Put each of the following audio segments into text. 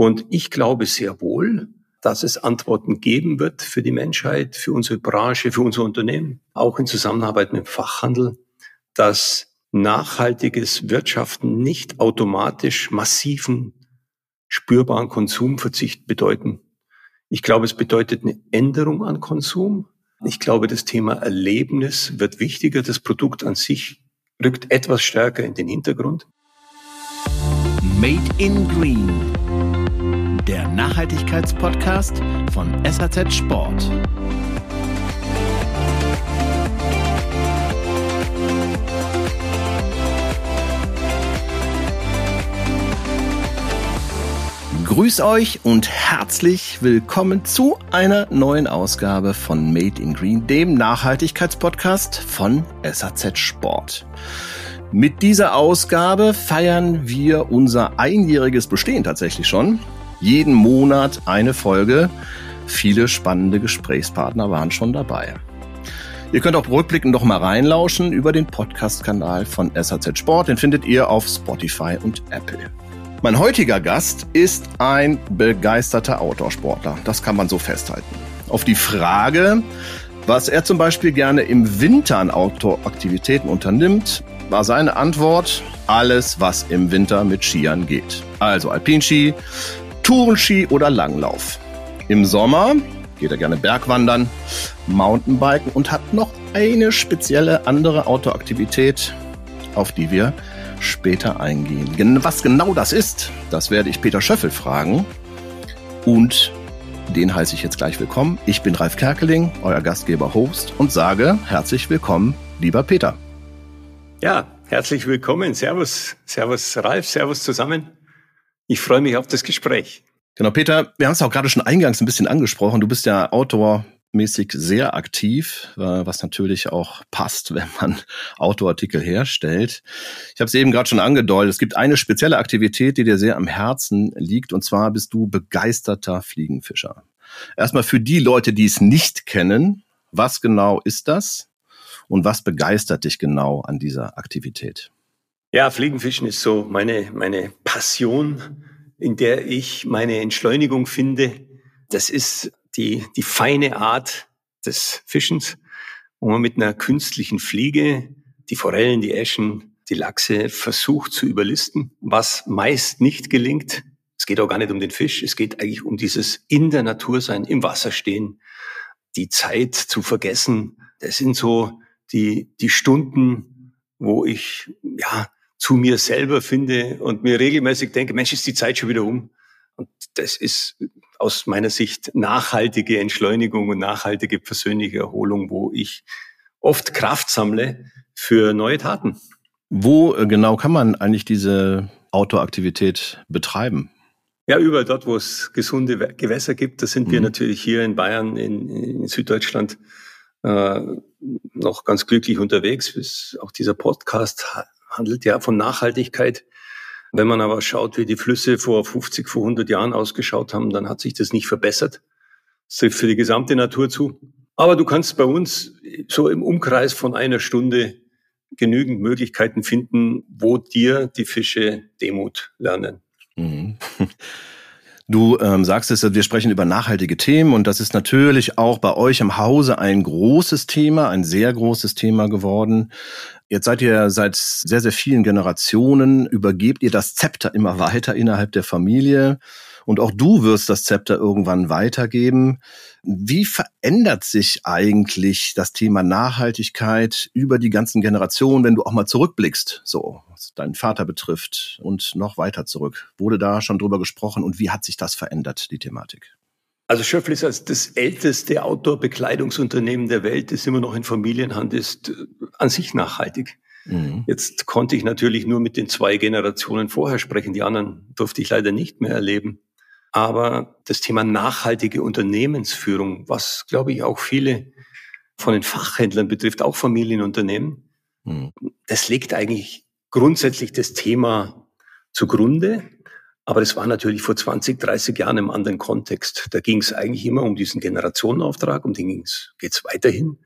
Und ich glaube sehr wohl, dass es Antworten geben wird für die Menschheit, für unsere Branche, für unser Unternehmen, auch in Zusammenarbeit mit dem Fachhandel, dass nachhaltiges Wirtschaften nicht automatisch massiven, spürbaren Konsumverzicht bedeuten. Ich glaube, es bedeutet eine Änderung an Konsum. Ich glaube, das Thema Erlebnis wird wichtiger. Das Produkt an sich rückt etwas stärker in den Hintergrund. Made in Green der Nachhaltigkeitspodcast von SAZ Sport. Grüß euch und herzlich willkommen zu einer neuen Ausgabe von Made in Green, dem Nachhaltigkeitspodcast von SAZ Sport. Mit dieser Ausgabe feiern wir unser einjähriges Bestehen tatsächlich schon jeden Monat eine Folge. Viele spannende Gesprächspartner waren schon dabei. Ihr könnt auch rückblickend noch mal reinlauschen über den Podcast-Kanal von SAZ Sport. Den findet ihr auf Spotify und Apple. Mein heutiger Gast ist ein begeisterter Outdoor-Sportler. Das kann man so festhalten. Auf die Frage, was er zum Beispiel gerne im Winter an Outdoor-Aktivitäten unternimmt, war seine Antwort alles, was im Winter mit Skiern geht. Also Alpinski, Tourenski oder Langlauf. Im Sommer geht er gerne Bergwandern, Mountainbiken und hat noch eine spezielle andere Outdoor-Aktivität, auf die wir später eingehen. Was genau das ist, das werde ich Peter Schöffel fragen. Und den heiße ich jetzt gleich willkommen. Ich bin Ralf Kerkeling, euer Gastgeber, Host und sage herzlich willkommen, lieber Peter. Ja, herzlich willkommen. Servus, Servus Ralf, Servus zusammen. Ich freue mich auf das Gespräch. Genau, Peter, wir haben es auch gerade schon eingangs ein bisschen angesprochen. Du bist ja Outdoor-mäßig sehr aktiv, äh, was natürlich auch passt, wenn man Outdoor-Artikel herstellt. Ich habe es eben gerade schon angedeutet. Es gibt eine spezielle Aktivität, die dir sehr am Herzen liegt, und zwar bist du begeisterter Fliegenfischer. Erstmal für die Leute, die es nicht kennen, was genau ist das und was begeistert dich genau an dieser Aktivität? Ja, Fliegenfischen ist so meine, meine Passion, in der ich meine Entschleunigung finde. Das ist die, die feine Art des Fischens, wo man mit einer künstlichen Fliege die Forellen, die Eschen, die Lachse versucht zu überlisten, was meist nicht gelingt. Es geht auch gar nicht um den Fisch, es geht eigentlich um dieses in der Natur sein, im Wasser stehen, die Zeit zu vergessen. Das sind so die, die Stunden, wo ich, ja, zu mir selber finde und mir regelmäßig denke, Mensch, ist die Zeit schon wieder um. Und das ist aus meiner Sicht nachhaltige Entschleunigung und nachhaltige persönliche Erholung, wo ich oft Kraft sammle für neue Taten. Wo äh, genau kann man eigentlich diese Outdoor-Aktivität betreiben? Ja, überall dort, wo es gesunde Gewässer gibt. Da sind mhm. wir natürlich hier in Bayern, in, in Süddeutschland äh, noch ganz glücklich unterwegs. Auch dieser Podcast handelt ja von Nachhaltigkeit. Wenn man aber schaut, wie die Flüsse vor 50, vor 100 Jahren ausgeschaut haben, dann hat sich das nicht verbessert. Das trifft für die gesamte Natur zu. Aber du kannst bei uns so im Umkreis von einer Stunde genügend Möglichkeiten finden, wo dir die Fische Demut lernen. Mhm. Du ähm, sagst es, wir sprechen über nachhaltige Themen und das ist natürlich auch bei euch im Hause ein großes Thema, ein sehr großes Thema geworden. Jetzt seid ihr seit sehr, sehr vielen Generationen, übergebt ihr das Zepter immer weiter innerhalb der Familie. Und auch du wirst das Zepter irgendwann weitergeben. Wie verändert sich eigentlich das Thema Nachhaltigkeit über die ganzen Generationen, wenn du auch mal zurückblickst, so was deinen Vater betrifft und noch weiter zurück? Wurde da schon drüber gesprochen und wie hat sich das verändert, die Thematik? Also Schöffel ist als das älteste Outdoor-Bekleidungsunternehmen der Welt, das immer noch in Familienhand ist, äh, an sich nachhaltig. Mhm. Jetzt konnte ich natürlich nur mit den zwei Generationen vorher sprechen, die anderen durfte ich leider nicht mehr erleben. Aber das Thema nachhaltige Unternehmensführung, was glaube ich auch viele von den Fachhändlern betrifft, auch Familienunternehmen, mhm. das legt eigentlich grundsätzlich das Thema zugrunde. Aber das war natürlich vor 20, 30 Jahren im anderen Kontext. Da ging es eigentlich immer um diesen Generationenauftrag, um den geht es weiterhin.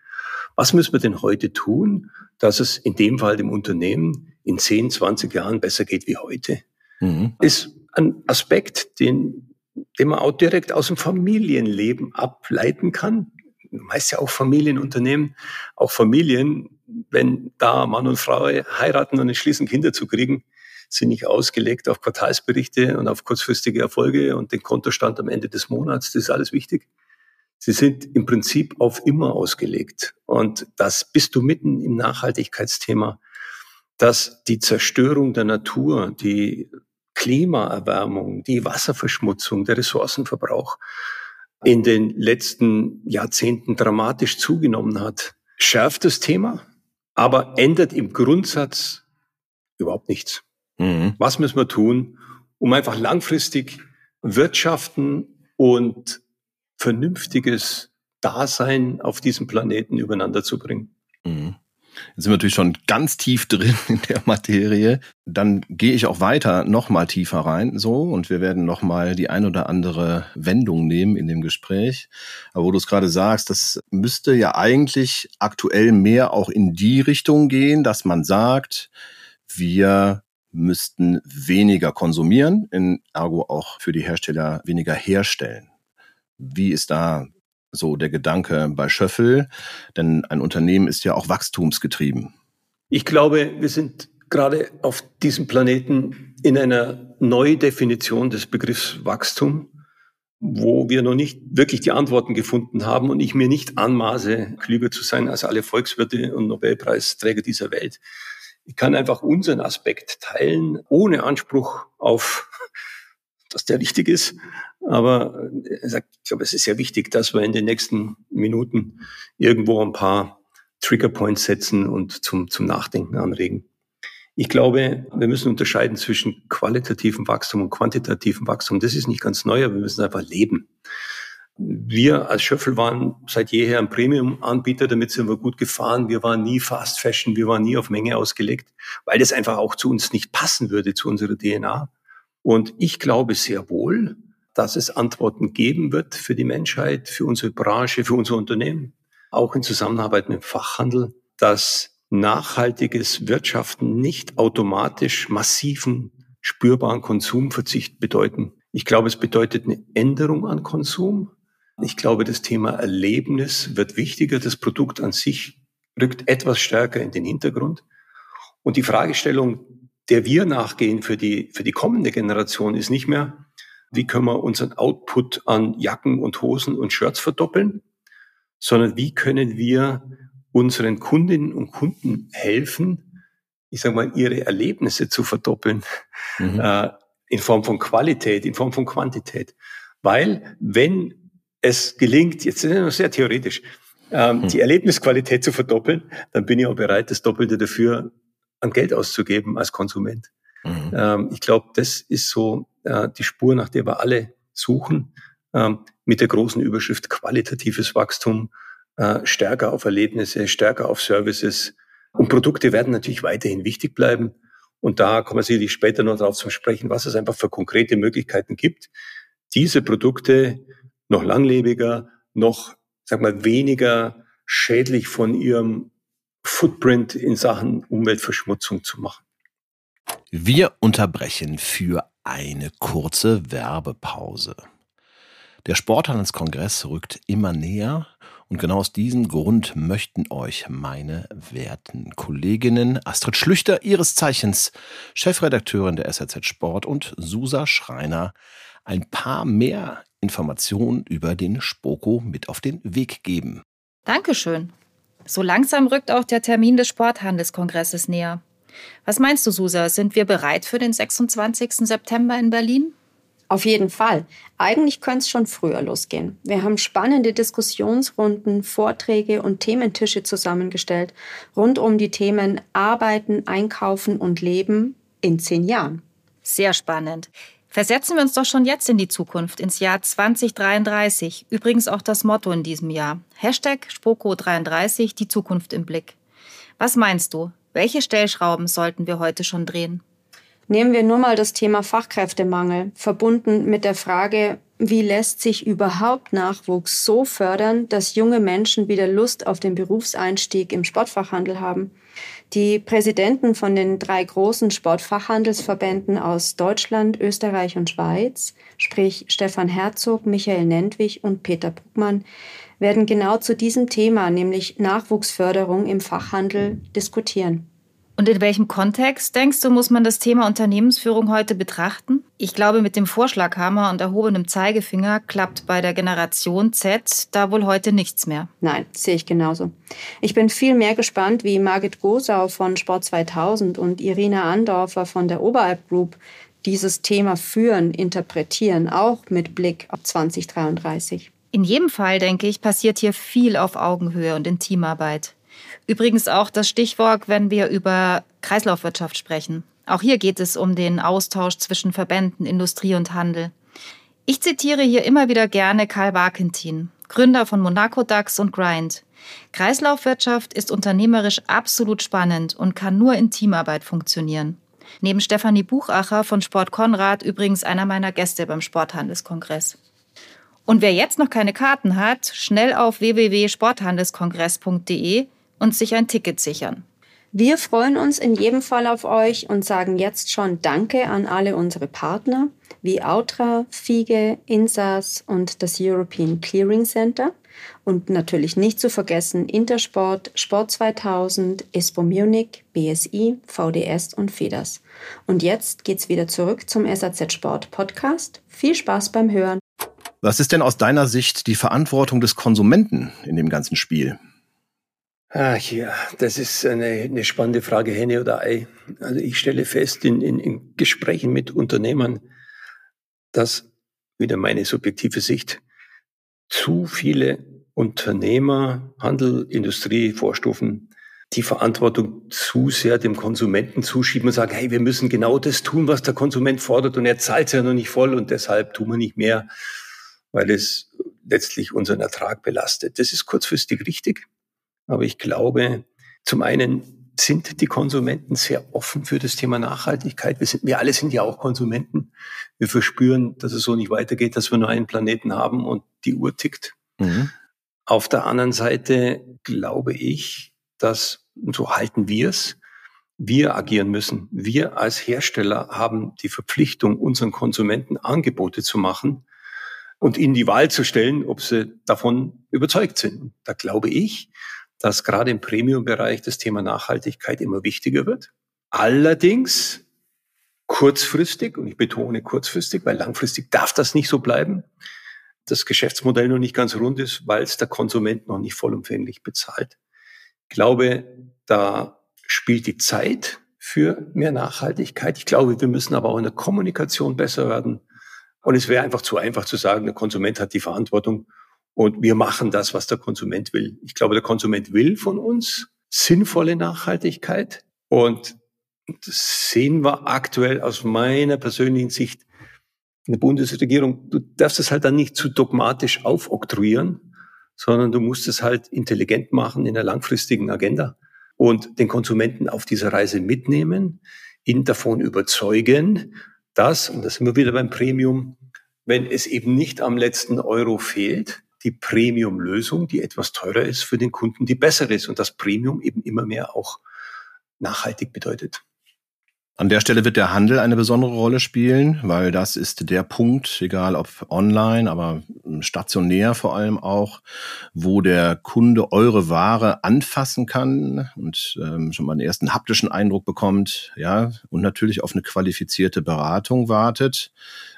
Was müssen wir denn heute tun, dass es in dem Fall dem Unternehmen in 10, 20 Jahren besser geht wie heute? Mhm. Ist ein Aspekt, den, den man auch direkt aus dem Familienleben ableiten kann. Meist ja auch Familienunternehmen, auch Familien, wenn da Mann und Frau heiraten und entschließen, Kinder zu kriegen, sind nicht ausgelegt auf Quartalsberichte und auf kurzfristige Erfolge und den Kontostand am Ende des Monats. Das ist alles wichtig. Sie sind im Prinzip auf immer ausgelegt. Und das bist du mitten im Nachhaltigkeitsthema, dass die Zerstörung der Natur, die Klimaerwärmung, die Wasserverschmutzung, der Ressourcenverbrauch in den letzten Jahrzehnten dramatisch zugenommen hat, schärft das Thema, aber ändert im Grundsatz überhaupt nichts. Mhm. Was müssen wir tun, um einfach langfristig Wirtschaften und vernünftiges Dasein auf diesem Planeten übereinander zu bringen? Mhm. Jetzt sind wir natürlich schon ganz tief drin in der Materie. Dann gehe ich auch weiter noch mal tiefer rein, so und wir werden noch mal die ein oder andere Wendung nehmen in dem Gespräch. Aber wo du es gerade sagst, das müsste ja eigentlich aktuell mehr auch in die Richtung gehen, dass man sagt, wir müssten weniger konsumieren, in ergo auch für die Hersteller weniger herstellen. Wie ist da so der Gedanke bei Schöffel? Denn ein Unternehmen ist ja auch wachstumsgetrieben. Ich glaube, wir sind gerade auf diesem Planeten in einer Neudefinition des Begriffs Wachstum, wo wir noch nicht wirklich die Antworten gefunden haben und ich mir nicht anmaße, klüger zu sein als alle Volkswirte und Nobelpreisträger dieser Welt. Ich kann einfach unseren Aspekt teilen, ohne Anspruch auf, dass der richtig ist. Aber er sagt, ich glaube, es ist sehr wichtig, dass wir in den nächsten Minuten irgendwo ein paar Triggerpoints setzen und zum, zum Nachdenken anregen. Ich glaube, wir müssen unterscheiden zwischen qualitativen Wachstum und quantitativen Wachstum. Das ist nicht ganz neu, aber wir müssen einfach leben. Wir als Schöffel waren seit jeher ein Premium-Anbieter, damit sind wir gut gefahren. Wir waren nie Fast Fashion, wir waren nie auf Menge ausgelegt, weil das einfach auch zu uns nicht passen würde, zu unserer DNA. Und ich glaube sehr wohl, dass es Antworten geben wird für die Menschheit, für unsere Branche, für unser Unternehmen, auch in Zusammenarbeit mit dem Fachhandel, dass nachhaltiges Wirtschaften nicht automatisch massiven, spürbaren Konsumverzicht bedeuten. Ich glaube, es bedeutet eine Änderung an Konsum, ich glaube, das Thema Erlebnis wird wichtiger. Das Produkt an sich rückt etwas stärker in den Hintergrund. Und die Fragestellung, der wir nachgehen für die, für die kommende Generation, ist nicht mehr, wie können wir unseren Output an Jacken und Hosen und Shirts verdoppeln, sondern wie können wir unseren Kundinnen und Kunden helfen, ich sage mal, ihre Erlebnisse zu verdoppeln, mhm. äh, in Form von Qualität, in Form von Quantität. Weil wenn es gelingt, jetzt ist es noch sehr theoretisch, ähm, hm. die Erlebnisqualität zu verdoppeln, dann bin ich auch bereit, das Doppelte dafür an Geld auszugeben als Konsument. Mhm. Ähm, ich glaube, das ist so äh, die Spur, nach der wir alle suchen, ähm, mit der großen Überschrift qualitatives Wachstum, äh, stärker auf Erlebnisse, stärker auf Services. Und Produkte werden natürlich weiterhin wichtig bleiben. Und da kommen wir sicherlich später noch darauf zu sprechen, was es einfach für konkrete Möglichkeiten gibt, diese Produkte noch langlebiger, noch, sag mal, weniger schädlich von ihrem Footprint in Sachen Umweltverschmutzung zu machen. Wir unterbrechen für eine kurze Werbepause. Der Sporthandelskongress rückt immer näher und genau aus diesem Grund möchten euch meine werten Kolleginnen Astrid Schlüchter, ihres Zeichens Chefredakteurin der SRZ Sport und Susa Schreiner ein paar mehr Informationen über den Spoko mit auf den Weg geben. Dankeschön. So langsam rückt auch der Termin des Sporthandelskongresses näher. Was meinst du, Susa? Sind wir bereit für den 26. September in Berlin? Auf jeden Fall. Eigentlich könnte es schon früher losgehen. Wir haben spannende Diskussionsrunden, Vorträge und Thementische zusammengestellt rund um die Themen Arbeiten, Einkaufen und Leben in zehn Jahren. Sehr spannend. Versetzen wir uns doch schon jetzt in die Zukunft, ins Jahr 2033. Übrigens auch das Motto in diesem Jahr. Hashtag Spoko33, die Zukunft im Blick. Was meinst du? Welche Stellschrauben sollten wir heute schon drehen? Nehmen wir nur mal das Thema Fachkräftemangel, verbunden mit der Frage, wie lässt sich überhaupt Nachwuchs so fördern, dass junge Menschen wieder Lust auf den Berufseinstieg im Sportfachhandel haben? Die Präsidenten von den drei großen Sportfachhandelsverbänden aus Deutschland, Österreich und Schweiz, sprich Stefan Herzog, Michael Nentwich und Peter Bruckmann, werden genau zu diesem Thema, nämlich Nachwuchsförderung im Fachhandel, diskutieren. Und in welchem Kontext, denkst du, muss man das Thema Unternehmensführung heute betrachten? Ich glaube, mit dem Vorschlaghammer und erhobenem Zeigefinger klappt bei der Generation Z da wohl heute nichts mehr. Nein, sehe ich genauso. Ich bin viel mehr gespannt, wie Margit Gosau von Sport 2000 und Irina Andorfer von der Oberalp Group dieses Thema führen, interpretieren, auch mit Blick auf 2033. In jedem Fall, denke ich, passiert hier viel auf Augenhöhe und in Teamarbeit. Übrigens auch das Stichwort, wenn wir über Kreislaufwirtschaft sprechen. Auch hier geht es um den Austausch zwischen Verbänden, Industrie und Handel. Ich zitiere hier immer wieder gerne Karl Barkentin, Gründer von Monaco DAX und Grind. Kreislaufwirtschaft ist unternehmerisch absolut spannend und kann nur in Teamarbeit funktionieren. Neben Stefanie Buchacher von Sport Konrad übrigens einer meiner Gäste beim Sporthandelskongress. Und wer jetzt noch keine Karten hat, schnell auf www.sporthandelskongress.de und sich ein Ticket sichern. Wir freuen uns in jedem Fall auf euch und sagen jetzt schon Danke an alle unsere Partner wie Autra, Fiege, Insas und das European Clearing Center. Und natürlich nicht zu vergessen Intersport, Sport 2000, ISPO Munich, BSI, VDS und FEDERS. Und jetzt geht's wieder zurück zum SAZ Sport Podcast. Viel Spaß beim Hören. Was ist denn aus deiner Sicht die Verantwortung des Konsumenten in dem ganzen Spiel? Ach ja, das ist eine, eine spannende Frage, Henne oder Ei. Also ich stelle fest in, in, in Gesprächen mit Unternehmern, dass, wieder meine subjektive Sicht, zu viele Unternehmer, Handel, Industrie, Vorstufen die Verantwortung zu sehr dem Konsumenten zuschieben und sagen, hey, wir müssen genau das tun, was der Konsument fordert und er zahlt es ja noch nicht voll und deshalb tun wir nicht mehr, weil es letztlich unseren Ertrag belastet. Das ist kurzfristig richtig. Aber ich glaube, zum einen sind die Konsumenten sehr offen für das Thema Nachhaltigkeit. Wir, sind, wir alle sind ja auch Konsumenten. Wir verspüren, dass es so nicht weitergeht, dass wir nur einen Planeten haben und die Uhr tickt. Mhm. Auf der anderen Seite glaube ich, dass, und so halten wir es, wir agieren müssen. Wir als Hersteller haben die Verpflichtung, unseren Konsumenten Angebote zu machen und ihnen die Wahl zu stellen, ob sie davon überzeugt sind. Da glaube ich, dass gerade im Premium-Bereich das Thema Nachhaltigkeit immer wichtiger wird. Allerdings kurzfristig, und ich betone kurzfristig, weil langfristig darf das nicht so bleiben, das Geschäftsmodell noch nicht ganz rund ist, weil es der Konsument noch nicht vollumfänglich bezahlt. Ich glaube, da spielt die Zeit für mehr Nachhaltigkeit. Ich glaube, wir müssen aber auch in der Kommunikation besser werden. Und es wäre einfach zu einfach zu sagen, der Konsument hat die Verantwortung und wir machen das, was der Konsument will. Ich glaube, der Konsument will von uns sinnvolle Nachhaltigkeit. Und das sehen wir aktuell aus meiner persönlichen Sicht in der Bundesregierung. Du darfst es halt dann nicht zu dogmatisch aufoktroyieren, sondern du musst es halt intelligent machen in der langfristigen Agenda und den Konsumenten auf dieser Reise mitnehmen, ihn davon überzeugen, dass, und das sind wir wieder beim Premium, wenn es eben nicht am letzten Euro fehlt, die Premium-Lösung, die etwas teurer ist, für den Kunden die bessere ist und das Premium eben immer mehr auch nachhaltig bedeutet. An der Stelle wird der Handel eine besondere Rolle spielen, weil das ist der Punkt, egal ob online, aber stationär vor allem auch, wo der Kunde eure Ware anfassen kann und ähm, schon mal einen ersten haptischen Eindruck bekommt, ja, und natürlich auf eine qualifizierte Beratung wartet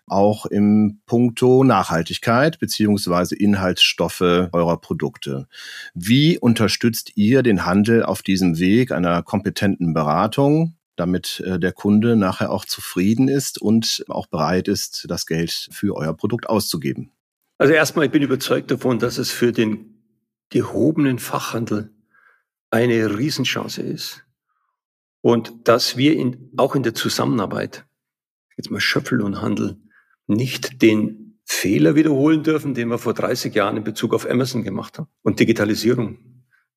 auch im Punkto Nachhaltigkeit beziehungsweise Inhaltsstoffe eurer Produkte. Wie unterstützt ihr den Handel auf diesem Weg einer kompetenten Beratung, damit äh, der Kunde nachher auch zufrieden ist und auch bereit ist, das Geld für euer Produkt auszugeben? Also erstmal, ich bin überzeugt davon, dass es für den gehobenen Fachhandel eine Riesenchance ist. Und dass wir in, auch in der Zusammenarbeit, jetzt mal Schöpfel und Handel, nicht den Fehler wiederholen dürfen, den wir vor 30 Jahren in Bezug auf Amazon gemacht haben und Digitalisierung.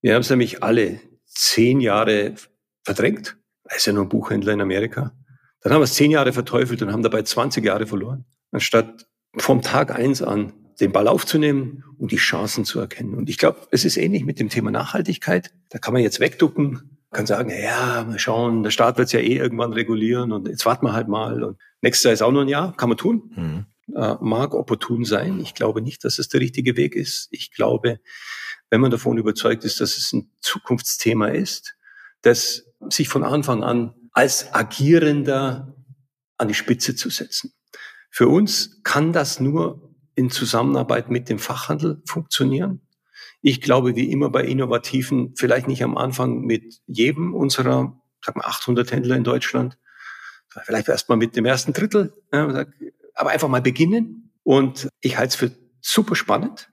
Wir haben es nämlich alle zehn Jahre verdrängt. Er ist ja nur ein Buchhändler in Amerika. Dann haben wir es zehn Jahre verteufelt und haben dabei 20 Jahre verloren. Anstatt vom Tag eins an den Ball aufzunehmen und die Chancen zu erkennen. Und ich glaube, es ist ähnlich mit dem Thema Nachhaltigkeit. Da kann man jetzt wegducken kann sagen, ja, mal schauen, der Staat wird es ja eh irgendwann regulieren und jetzt warten wir halt mal. Und nächstes Jahr ist auch noch ein Jahr, kann man tun. Mhm. Äh, mag opportun sein. Ich glaube nicht, dass es der richtige Weg ist. Ich glaube, wenn man davon überzeugt ist, dass es ein Zukunftsthema ist, das sich von Anfang an als Agierender an die Spitze zu setzen. Für uns kann das nur in Zusammenarbeit mit dem Fachhandel funktionieren. Ich glaube, wie immer bei Innovativen, vielleicht nicht am Anfang mit jedem unserer, sag mal, 800 Händler in Deutschland, vielleicht erst mal mit dem ersten Drittel, aber einfach mal beginnen. Und ich halte es für super spannend.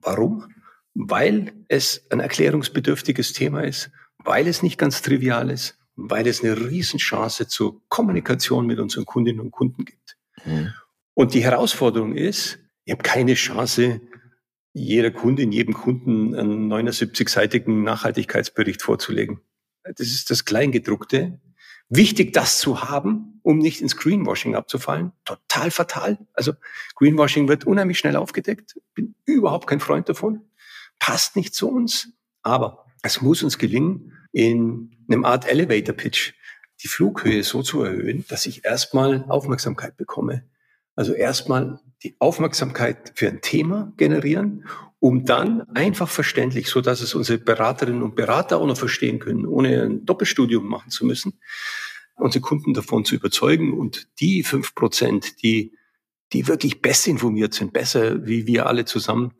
Warum? Weil es ein erklärungsbedürftiges Thema ist, weil es nicht ganz trivial ist, weil es eine Riesenchance zur Kommunikation mit unseren Kundinnen und Kunden gibt. Mhm. Und die Herausforderung ist, ich habe keine Chance, jeder Kundin, jedem Kunden einen 79-seitigen Nachhaltigkeitsbericht vorzulegen. Das ist das Kleingedruckte. Wichtig, das zu haben, um nicht ins Greenwashing abzufallen. Total fatal. Also Greenwashing wird unheimlich schnell aufgedeckt. Bin überhaupt kein Freund davon. Passt nicht zu uns. Aber es muss uns gelingen, in einem Art Elevator Pitch die Flughöhe so zu erhöhen, dass ich erstmal Aufmerksamkeit bekomme. Also erstmal die Aufmerksamkeit für ein Thema generieren, um dann einfach verständlich, so dass es unsere Beraterinnen und Berater auch noch verstehen können, ohne ein Doppelstudium machen zu müssen, unsere Kunden davon zu überzeugen und die fünf Prozent, die, die wirklich besser informiert sind, besser wie wir alle zusammen,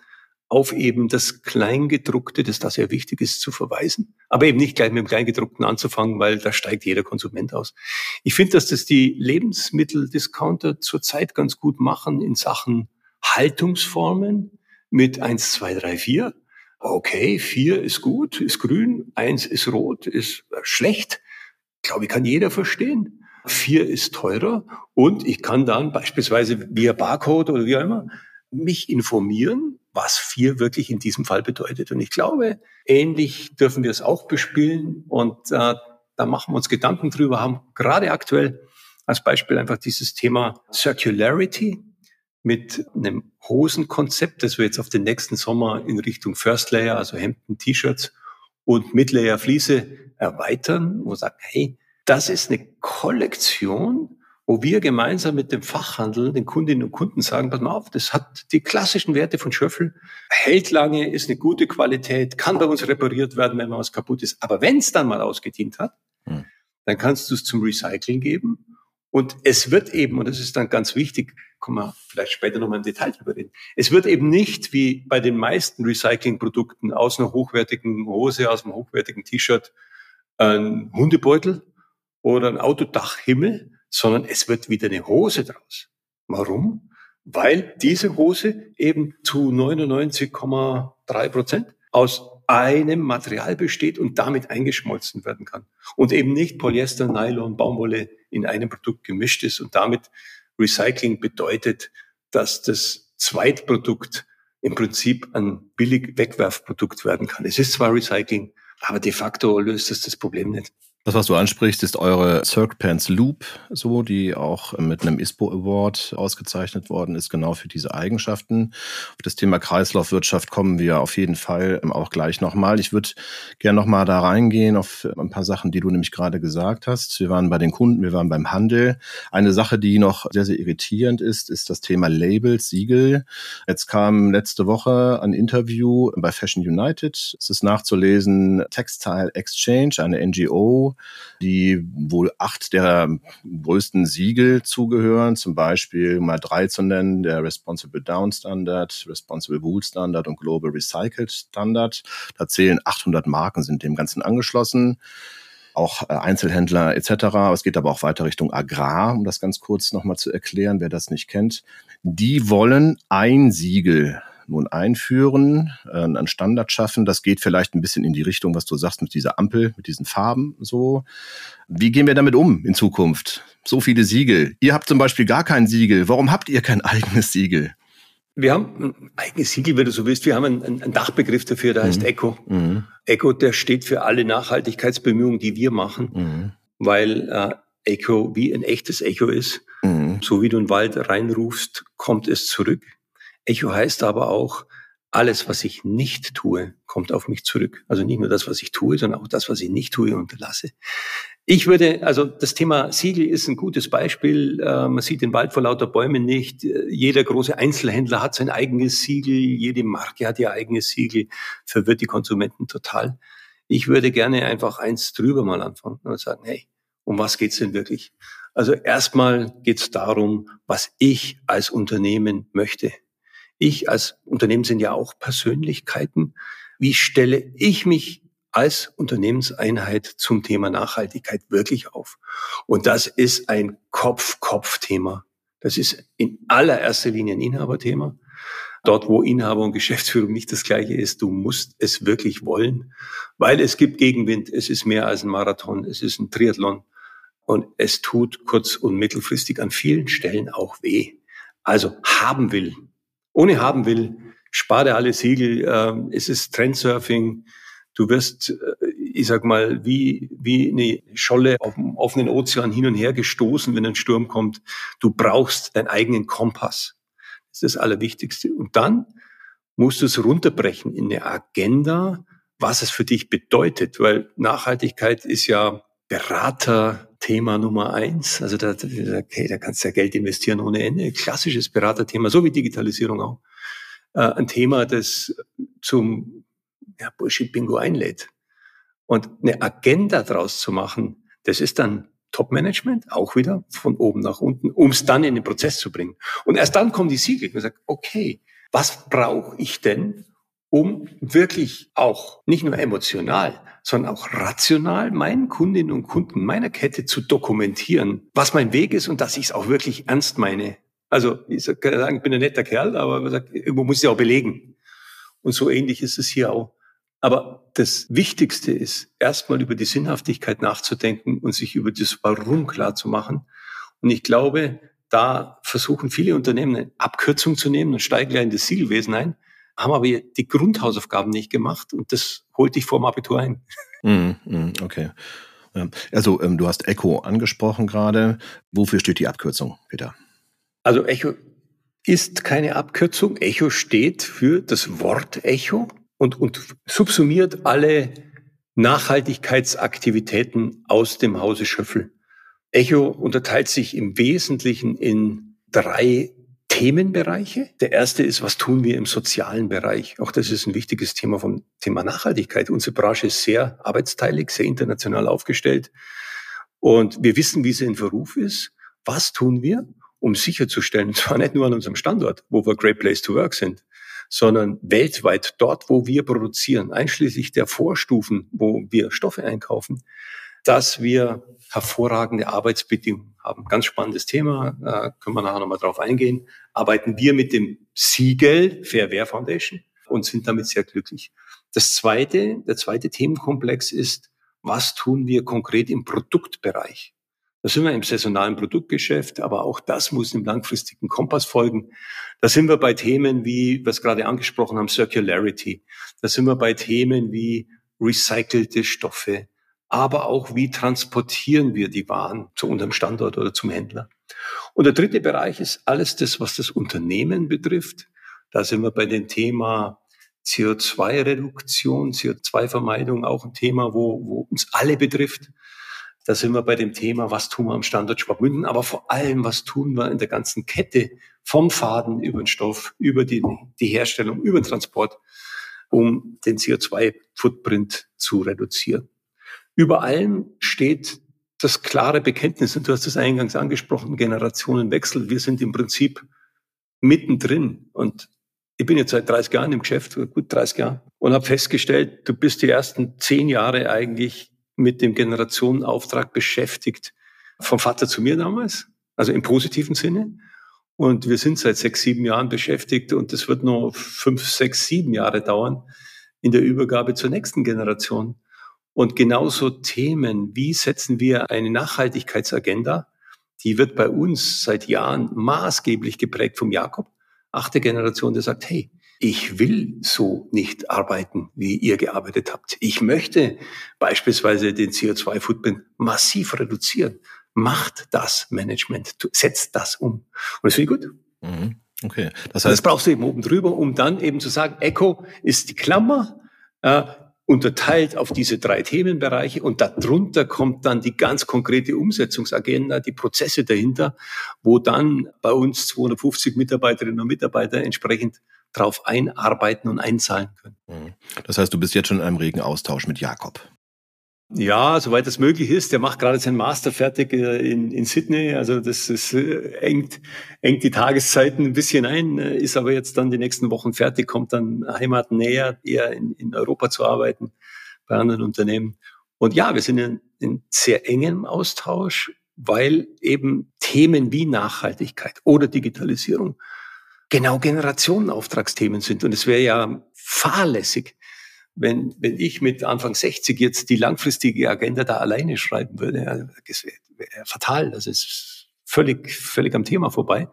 auf eben das Kleingedruckte, das da sehr wichtig ist, zu verweisen. Aber eben nicht gleich mit dem Kleingedruckten anzufangen, weil da steigt jeder Konsument aus. Ich finde, dass das die Lebensmitteldiscounter zurzeit ganz gut machen in Sachen Haltungsformen mit eins, zwei, drei, vier. Okay, vier ist gut, ist grün, eins ist rot, ist schlecht. Ich glaube, ich kann jeder verstehen. Vier ist teurer und ich kann dann beispielsweise via Barcode oder wie auch immer mich informieren, was vier wirklich in diesem Fall bedeutet. Und ich glaube, ähnlich dürfen wir es auch bespielen. Und äh, da machen wir uns Gedanken drüber, haben gerade aktuell als Beispiel einfach dieses Thema Circularity mit einem Hosenkonzept, das wir jetzt auf den nächsten Sommer in Richtung First Layer, also Hemden, T-Shirts und Midlayer Fliese erweitern, wo wir sagen, hey, das ist eine Kollektion, wo wir gemeinsam mit dem Fachhandel, den Kundinnen und Kunden sagen, pass mal auf, das hat die klassischen Werte von Schöffel, hält lange, ist eine gute Qualität, kann bei uns repariert werden, wenn mal was kaputt ist. Aber wenn es dann mal ausgedient hat, hm. dann kannst du es zum Recycling geben. Und es wird eben, und das ist dann ganz wichtig, kommen wir vielleicht später nochmal im Detail drüber reden, es wird eben nicht wie bei den meisten Recyclingprodukten aus einer hochwertigen Hose, aus einem hochwertigen T-Shirt ein Hundebeutel oder ein Autodachhimmel, sondern es wird wieder eine Hose draus. Warum? Weil diese Hose eben zu 99,3 Prozent aus einem Material besteht und damit eingeschmolzen werden kann. Und eben nicht Polyester, Nylon, Baumwolle in einem Produkt gemischt ist und damit Recycling bedeutet, dass das Zweitprodukt im Prinzip ein billig Wegwerfprodukt werden kann. Es ist zwar Recycling, aber de facto löst es das Problem nicht. Das, was du ansprichst, ist eure Cirque Pants Loop, so, die auch mit einem ISPO Award ausgezeichnet worden ist, genau für diese Eigenschaften. Auf das Thema Kreislaufwirtschaft kommen wir auf jeden Fall auch gleich nochmal. Ich würde gerne nochmal da reingehen auf ein paar Sachen, die du nämlich gerade gesagt hast. Wir waren bei den Kunden, wir waren beim Handel. Eine Sache, die noch sehr, sehr irritierend ist, ist das Thema Labels, Siegel. Jetzt kam letzte Woche ein Interview bei Fashion United. Es ist nachzulesen, Textile Exchange, eine NGO, die wohl acht der größten Siegel zugehören, zum Beispiel mal drei zu nennen, der Responsible Down Standard, Responsible Wool Standard und Global Recycled Standard. Da zählen 800 Marken, sind dem Ganzen angeschlossen auch äh, Einzelhändler etc. Es geht aber auch weiter Richtung Agrar, um das ganz kurz nochmal zu erklären, wer das nicht kennt. Die wollen ein Siegel nun einführen, äh, einen Standard schaffen. Das geht vielleicht ein bisschen in die Richtung, was du sagst mit dieser Ampel, mit diesen Farben so. Wie gehen wir damit um in Zukunft? So viele Siegel. Ihr habt zum Beispiel gar kein Siegel. Warum habt ihr kein eigenes Siegel? Wir haben ein eigenes Siegel, wenn du so willst. Wir haben einen, einen Dachbegriff dafür, der mhm. heißt ECO. Mhm. ECO, der steht für alle Nachhaltigkeitsbemühungen, die wir machen, mhm. weil äh, Echo wie ein echtes Echo ist. Mhm. So wie du in den Wald reinrufst, kommt es zurück. Echo heißt aber auch alles, was ich nicht tue, kommt auf mich zurück. Also nicht nur das, was ich tue, sondern auch das, was ich nicht tue und lasse. Ich würde, also das Thema Siegel ist ein gutes Beispiel. Äh, man sieht den Wald vor lauter Bäumen nicht. Jeder große Einzelhändler hat sein eigenes Siegel. Jede Marke hat ihr eigenes Siegel. Verwirrt die Konsumenten total. Ich würde gerne einfach eins drüber mal anfangen und sagen, hey, um was geht's denn wirklich? Also erstmal geht's darum, was ich als Unternehmen möchte. Ich als Unternehmen sind ja auch Persönlichkeiten. Wie stelle ich mich als Unternehmenseinheit zum Thema Nachhaltigkeit wirklich auf? Und das ist ein Kopf-Kopf-Thema. Das ist in allererster Linie ein Inhaberthema. Dort, wo Inhaber und Geschäftsführung nicht das gleiche ist, du musst es wirklich wollen, weil es gibt Gegenwind. Es ist mehr als ein Marathon. Es ist ein Triathlon. Und es tut kurz- und mittelfristig an vielen Stellen auch weh. Also haben will, ohne haben will, spare alle Siegel, äh, es ist Trendsurfing, du wirst, äh, ich sag mal, wie, wie eine Scholle auf dem offenen Ozean hin und her gestoßen, wenn ein Sturm kommt. Du brauchst deinen eigenen Kompass. Das ist das Allerwichtigste. Und dann musst du es runterbrechen in eine Agenda, was es für dich bedeutet, weil Nachhaltigkeit ist ja Beraterthema Nummer eins. Also da, okay, da kannst du ja Geld investieren ohne Ende. Klassisches Beraterthema, so wie Digitalisierung auch. Äh, ein Thema, das zum ja, Bullshit-Bingo einlädt. Und eine Agenda draus zu machen, das ist dann Top-Management, auch wieder von oben nach unten, um es dann in den Prozess zu bringen. Und erst dann kommen die Siegel und sagen, okay, was brauche ich denn, um wirklich auch nicht nur emotional, sondern auch rational meinen Kundinnen und Kunden meiner Kette zu dokumentieren, was mein Weg ist und dass ich es auch wirklich ernst meine. Also ich kann sagen, ich bin ein netter Kerl, aber irgendwo muss ich ja auch belegen. Und so ähnlich ist es hier auch. Aber das Wichtigste ist, erstmal über die Sinnhaftigkeit nachzudenken und sich über das Warum klar zu machen. Und ich glaube, da versuchen viele Unternehmen eine Abkürzung zu nehmen und steigen gleich in das Zielwesen ein haben aber die Grundhausaufgaben nicht gemacht und das holt dich vor dem Abitur ein. Mm, okay. Also ähm, du hast Echo angesprochen gerade. Wofür steht die Abkürzung, Peter? Also Echo ist keine Abkürzung. Echo steht für das Wort Echo und, und subsumiert alle Nachhaltigkeitsaktivitäten aus dem Hause Schöffel. Echo unterteilt sich im Wesentlichen in drei Themenbereiche. Der erste ist, was tun wir im sozialen Bereich? Auch das ist ein wichtiges Thema vom Thema Nachhaltigkeit. Unsere Branche ist sehr arbeitsteilig, sehr international aufgestellt. Und wir wissen, wie sie in Verruf ist. Was tun wir, um sicherzustellen, und zwar nicht nur an unserem Standort, wo wir Great Place to Work sind, sondern weltweit dort, wo wir produzieren, einschließlich der Vorstufen, wo wir Stoffe einkaufen, dass wir hervorragende Arbeitsbedingungen haben. Ganz spannendes Thema, äh, können wir nachher nochmal drauf eingehen. Arbeiten wir mit dem Siegel Fair Wear Foundation und sind damit sehr glücklich. Das zweite, der zweite Themenkomplex ist, was tun wir konkret im Produktbereich? Da sind wir im saisonalen Produktgeschäft, aber auch das muss im langfristigen Kompass folgen. Da sind wir bei Themen wie, was gerade angesprochen haben, Circularity. Da sind wir bei Themen wie recycelte Stoffe, aber auch wie transportieren wir die Waren zu unserem Standort oder zum Händler. Und der dritte Bereich ist alles das, was das Unternehmen betrifft. Da sind wir bei dem Thema CO2-Reduktion, CO2-Vermeidung, auch ein Thema, wo, wo uns alle betrifft. Da sind wir bei dem Thema, was tun wir am Standort Schwabmünden, aber vor allem, was tun wir in der ganzen Kette vom Faden über den Stoff, über die, die Herstellung, über den Transport, um den CO2-Footprint zu reduzieren. Über allem steht das klare Bekenntnis, und du hast es eingangs angesprochen, Generationenwechsel. Wir sind im Prinzip mittendrin. Und ich bin jetzt seit 30 Jahren im Geschäft, gut 30 Jahre, und habe festgestellt, du bist die ersten zehn Jahre eigentlich mit dem Generationenauftrag beschäftigt. Vom Vater zu mir damals, also im positiven Sinne. Und wir sind seit sechs, sieben Jahren beschäftigt und das wird noch fünf, sechs, sieben Jahre dauern in der Übergabe zur nächsten Generation. Und genauso Themen, wie setzen wir eine Nachhaltigkeitsagenda, die wird bei uns seit Jahren maßgeblich geprägt vom Jakob, achte Generation, der sagt, hey, ich will so nicht arbeiten, wie ihr gearbeitet habt. Ich möchte beispielsweise den CO2-Footprint massiv reduzieren. Macht das Management, setzt das um. Und das finde ich gut. Mhm. Okay. Das heißt, das brauchst du eben oben drüber, um dann eben zu sagen, Echo ist die Klammer, äh, unterteilt auf diese drei Themenbereiche und darunter kommt dann die ganz konkrete Umsetzungsagenda, die Prozesse dahinter, wo dann bei uns 250 Mitarbeiterinnen und Mitarbeiter entsprechend drauf einarbeiten und einzahlen können. Mhm. Das heißt, du bist jetzt schon in einem regen Austausch mit Jakob. Ja, soweit das möglich ist. Der macht gerade seinen Master fertig äh, in, in Sydney. Also das ist, äh, engt, engt die Tageszeiten ein bisschen ein, äh, ist aber jetzt dann die nächsten Wochen fertig, kommt dann Heimat näher, eher in, in Europa zu arbeiten, bei anderen Unternehmen. Und ja, wir sind in, in sehr engem Austausch, weil eben Themen wie Nachhaltigkeit oder Digitalisierung genau Generationenauftragsthemen sind. Und es wäre ja fahrlässig, wenn, wenn ich mit Anfang 60 jetzt die langfristige Agenda da alleine schreiben würde, das wäre wär fatal. Das ist völlig, völlig am Thema vorbei.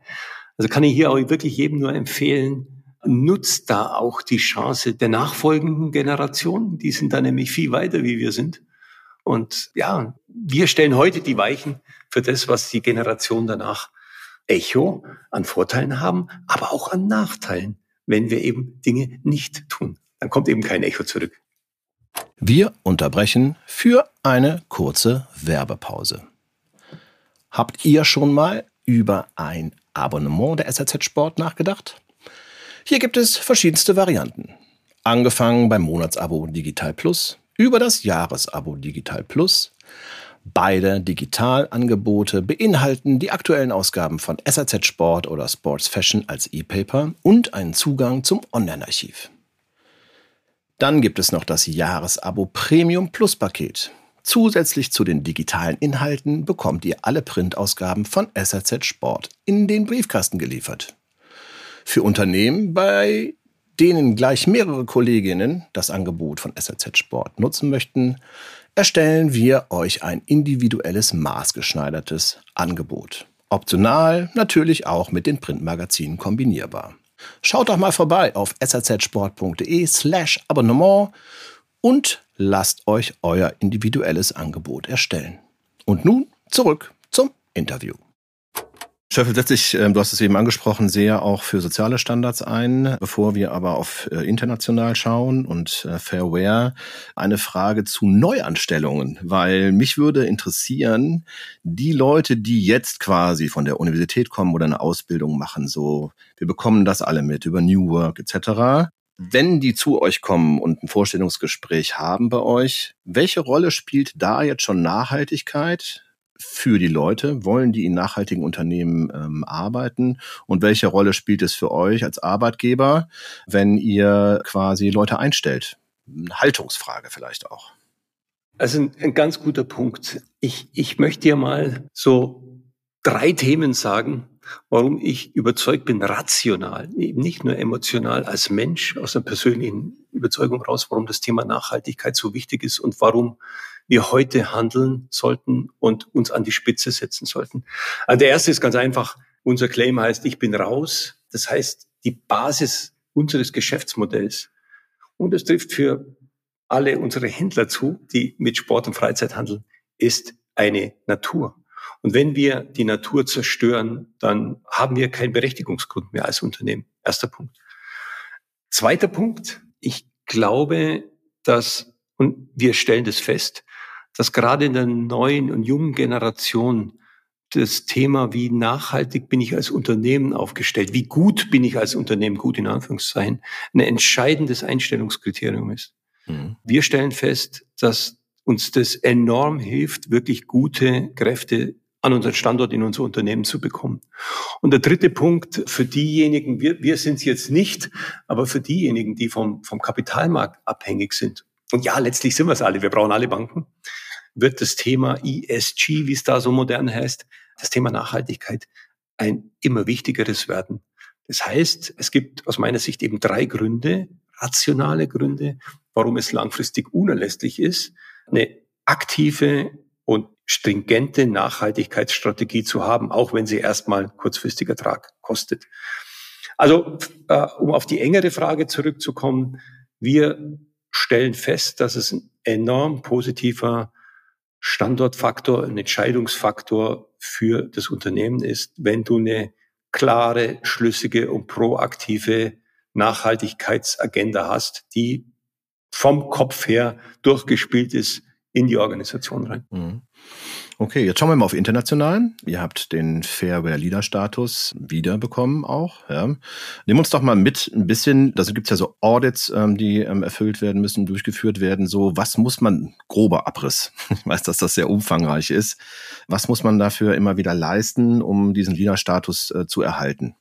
Also kann ich hier auch wirklich jedem nur empfehlen, nutzt da auch die Chance der nachfolgenden Generation. Die sind da nämlich viel weiter, wie wir sind. Und ja, wir stellen heute die Weichen für das, was die Generation danach Echo an Vorteilen haben, aber auch an Nachteilen, wenn wir eben Dinge nicht tun dann kommt eben kein Echo zurück. Wir unterbrechen für eine kurze Werbepause. Habt ihr schon mal über ein Abonnement der SRZ Sport nachgedacht? Hier gibt es verschiedenste Varianten. Angefangen beim Monatsabo Digital Plus, über das Jahresabo Digital Plus. Beide Digitalangebote beinhalten die aktuellen Ausgaben von SRZ Sport oder Sports Fashion als E-Paper und einen Zugang zum Online-Archiv. Dann gibt es noch das Jahresabo Premium Plus Paket. Zusätzlich zu den digitalen Inhalten bekommt ihr alle Printausgaben von SRZ Sport in den Briefkasten geliefert. Für Unternehmen, bei denen gleich mehrere Kolleginnen das Angebot von SRZ Sport nutzen möchten, erstellen wir euch ein individuelles maßgeschneidertes Angebot. Optional natürlich auch mit den Printmagazinen kombinierbar. Schaut doch mal vorbei auf sazsport.de slash Abonnement und lasst euch euer individuelles Angebot erstellen. Und nun zurück zum Interview. Schöffel setzt sich, ähm, du hast es eben angesprochen, sehr auch für soziale Standards ein. Bevor wir aber auf äh, international schauen und äh, Fairware, eine Frage zu Neuanstellungen, weil mich würde interessieren, die Leute, die jetzt quasi von der Universität kommen oder eine Ausbildung machen, so, wir bekommen das alle mit über New Work etc. Wenn die zu euch kommen und ein Vorstellungsgespräch haben bei euch, welche Rolle spielt da jetzt schon Nachhaltigkeit? Für die Leute? Wollen die in nachhaltigen Unternehmen ähm, arbeiten? Und welche Rolle spielt es für euch als Arbeitgeber, wenn ihr quasi Leute einstellt? Eine Haltungsfrage vielleicht auch. Also ein, ein ganz guter Punkt. Ich, ich möchte dir mal so drei Themen sagen, warum ich überzeugt bin, rational, eben nicht nur emotional als Mensch aus einer persönlichen Überzeugung raus, warum das Thema Nachhaltigkeit so wichtig ist und warum wir heute handeln sollten und uns an die Spitze setzen sollten. Also der erste ist ganz einfach. Unser Claim heißt, ich bin raus. Das heißt, die Basis unseres Geschäftsmodells. Und es trifft für alle unsere Händler zu, die mit Sport und Freizeit handeln, ist eine Natur. Und wenn wir die Natur zerstören, dann haben wir keinen Berechtigungsgrund mehr als Unternehmen. Erster Punkt. Zweiter Punkt. Ich glaube, dass, und wir stellen das fest, dass gerade in der neuen und jungen Generation das Thema, wie nachhaltig bin ich als Unternehmen aufgestellt, wie gut bin ich als Unternehmen, gut in Anführungszeichen, ein entscheidendes Einstellungskriterium ist. Mhm. Wir stellen fest, dass uns das enorm hilft, wirklich gute Kräfte an unseren Standort in unser Unternehmen zu bekommen. Und der dritte Punkt für diejenigen, wir, wir sind es jetzt nicht, aber für diejenigen, die vom, vom Kapitalmarkt abhängig sind. Und ja, letztlich sind wir es alle, wir brauchen alle Banken wird das Thema ESG, wie es da so modern heißt, das Thema Nachhaltigkeit ein immer wichtigeres werden. Das heißt, es gibt aus meiner Sicht eben drei Gründe, rationale Gründe, warum es langfristig unerlässlich ist, eine aktive und stringente Nachhaltigkeitsstrategie zu haben, auch wenn sie erstmal kurzfristig Ertrag kostet. Also, äh, um auf die engere Frage zurückzukommen, wir stellen fest, dass es ein enorm positiver Standortfaktor, ein Entscheidungsfaktor für das Unternehmen ist, wenn du eine klare, schlüssige und proaktive Nachhaltigkeitsagenda hast, die vom Kopf her durchgespielt ist in die Organisation rein. Mhm. Okay, jetzt schauen wir mal auf internationalen. Ihr habt den Fairware Leader Status wiederbekommen auch. Ja. Nehmen uns doch mal mit ein bisschen, da gibt es ja so Audits, ähm, die ähm, erfüllt werden müssen, durchgeführt werden. So, was muss man, grober Abriss, ich weiß, dass das sehr umfangreich ist, was muss man dafür immer wieder leisten, um diesen Leader Status äh, zu erhalten?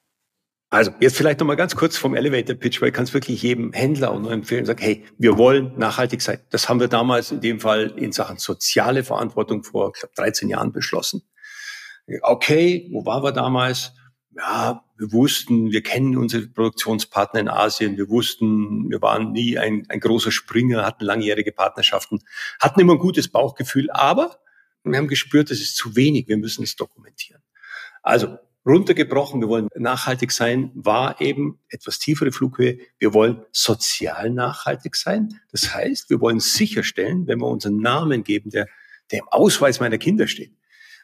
Also jetzt vielleicht noch mal ganz kurz vom Elevator Pitch, weil ich kann es wirklich jedem Händler auch nur empfehlen, sagen, hey, wir wollen nachhaltig sein. Das haben wir damals in dem Fall in Sachen soziale Verantwortung vor, ich glaube, 13 Jahren beschlossen. Okay, wo waren wir damals? Ja, wir wussten, wir kennen unsere Produktionspartner in Asien, wir wussten, wir waren nie ein, ein großer Springer, hatten langjährige Partnerschaften, hatten immer ein gutes Bauchgefühl, aber wir haben gespürt, das ist zu wenig, wir müssen es dokumentieren. Also runtergebrochen, wir wollen nachhaltig sein, war eben etwas tiefere Flughöhe. Wir wollen sozial nachhaltig sein. Das heißt, wir wollen sicherstellen, wenn wir unseren Namen geben, der, der im Ausweis meiner Kinder steht,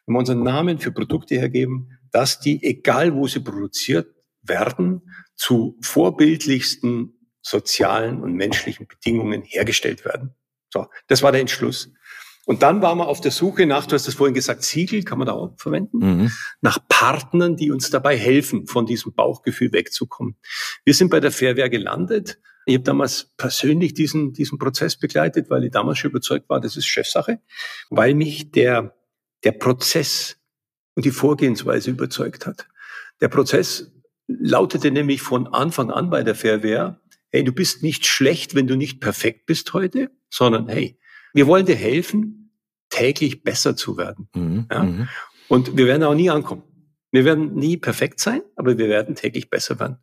wenn wir unseren Namen für Produkte hergeben, dass die, egal wo sie produziert werden, zu vorbildlichsten sozialen und menschlichen Bedingungen hergestellt werden. So, das war der Entschluss. Und dann waren wir auf der Suche nach, du hast das vorhin gesagt, Siegel kann man da auch verwenden, mhm. nach Partnern, die uns dabei helfen, von diesem Bauchgefühl wegzukommen. Wir sind bei der Fairware gelandet. Ich habe damals persönlich diesen, diesen Prozess begleitet, weil ich damals schon überzeugt war, das ist Chefsache, weil mich der, der Prozess und die Vorgehensweise überzeugt hat. Der Prozess lautete nämlich von Anfang an bei der Fairware, hey, du bist nicht schlecht, wenn du nicht perfekt bist heute, sondern hey, wir wollen dir helfen, täglich besser zu werden. Mhm. Ja? Mhm. Und wir werden auch nie ankommen. Wir werden nie perfekt sein, aber wir werden täglich besser werden.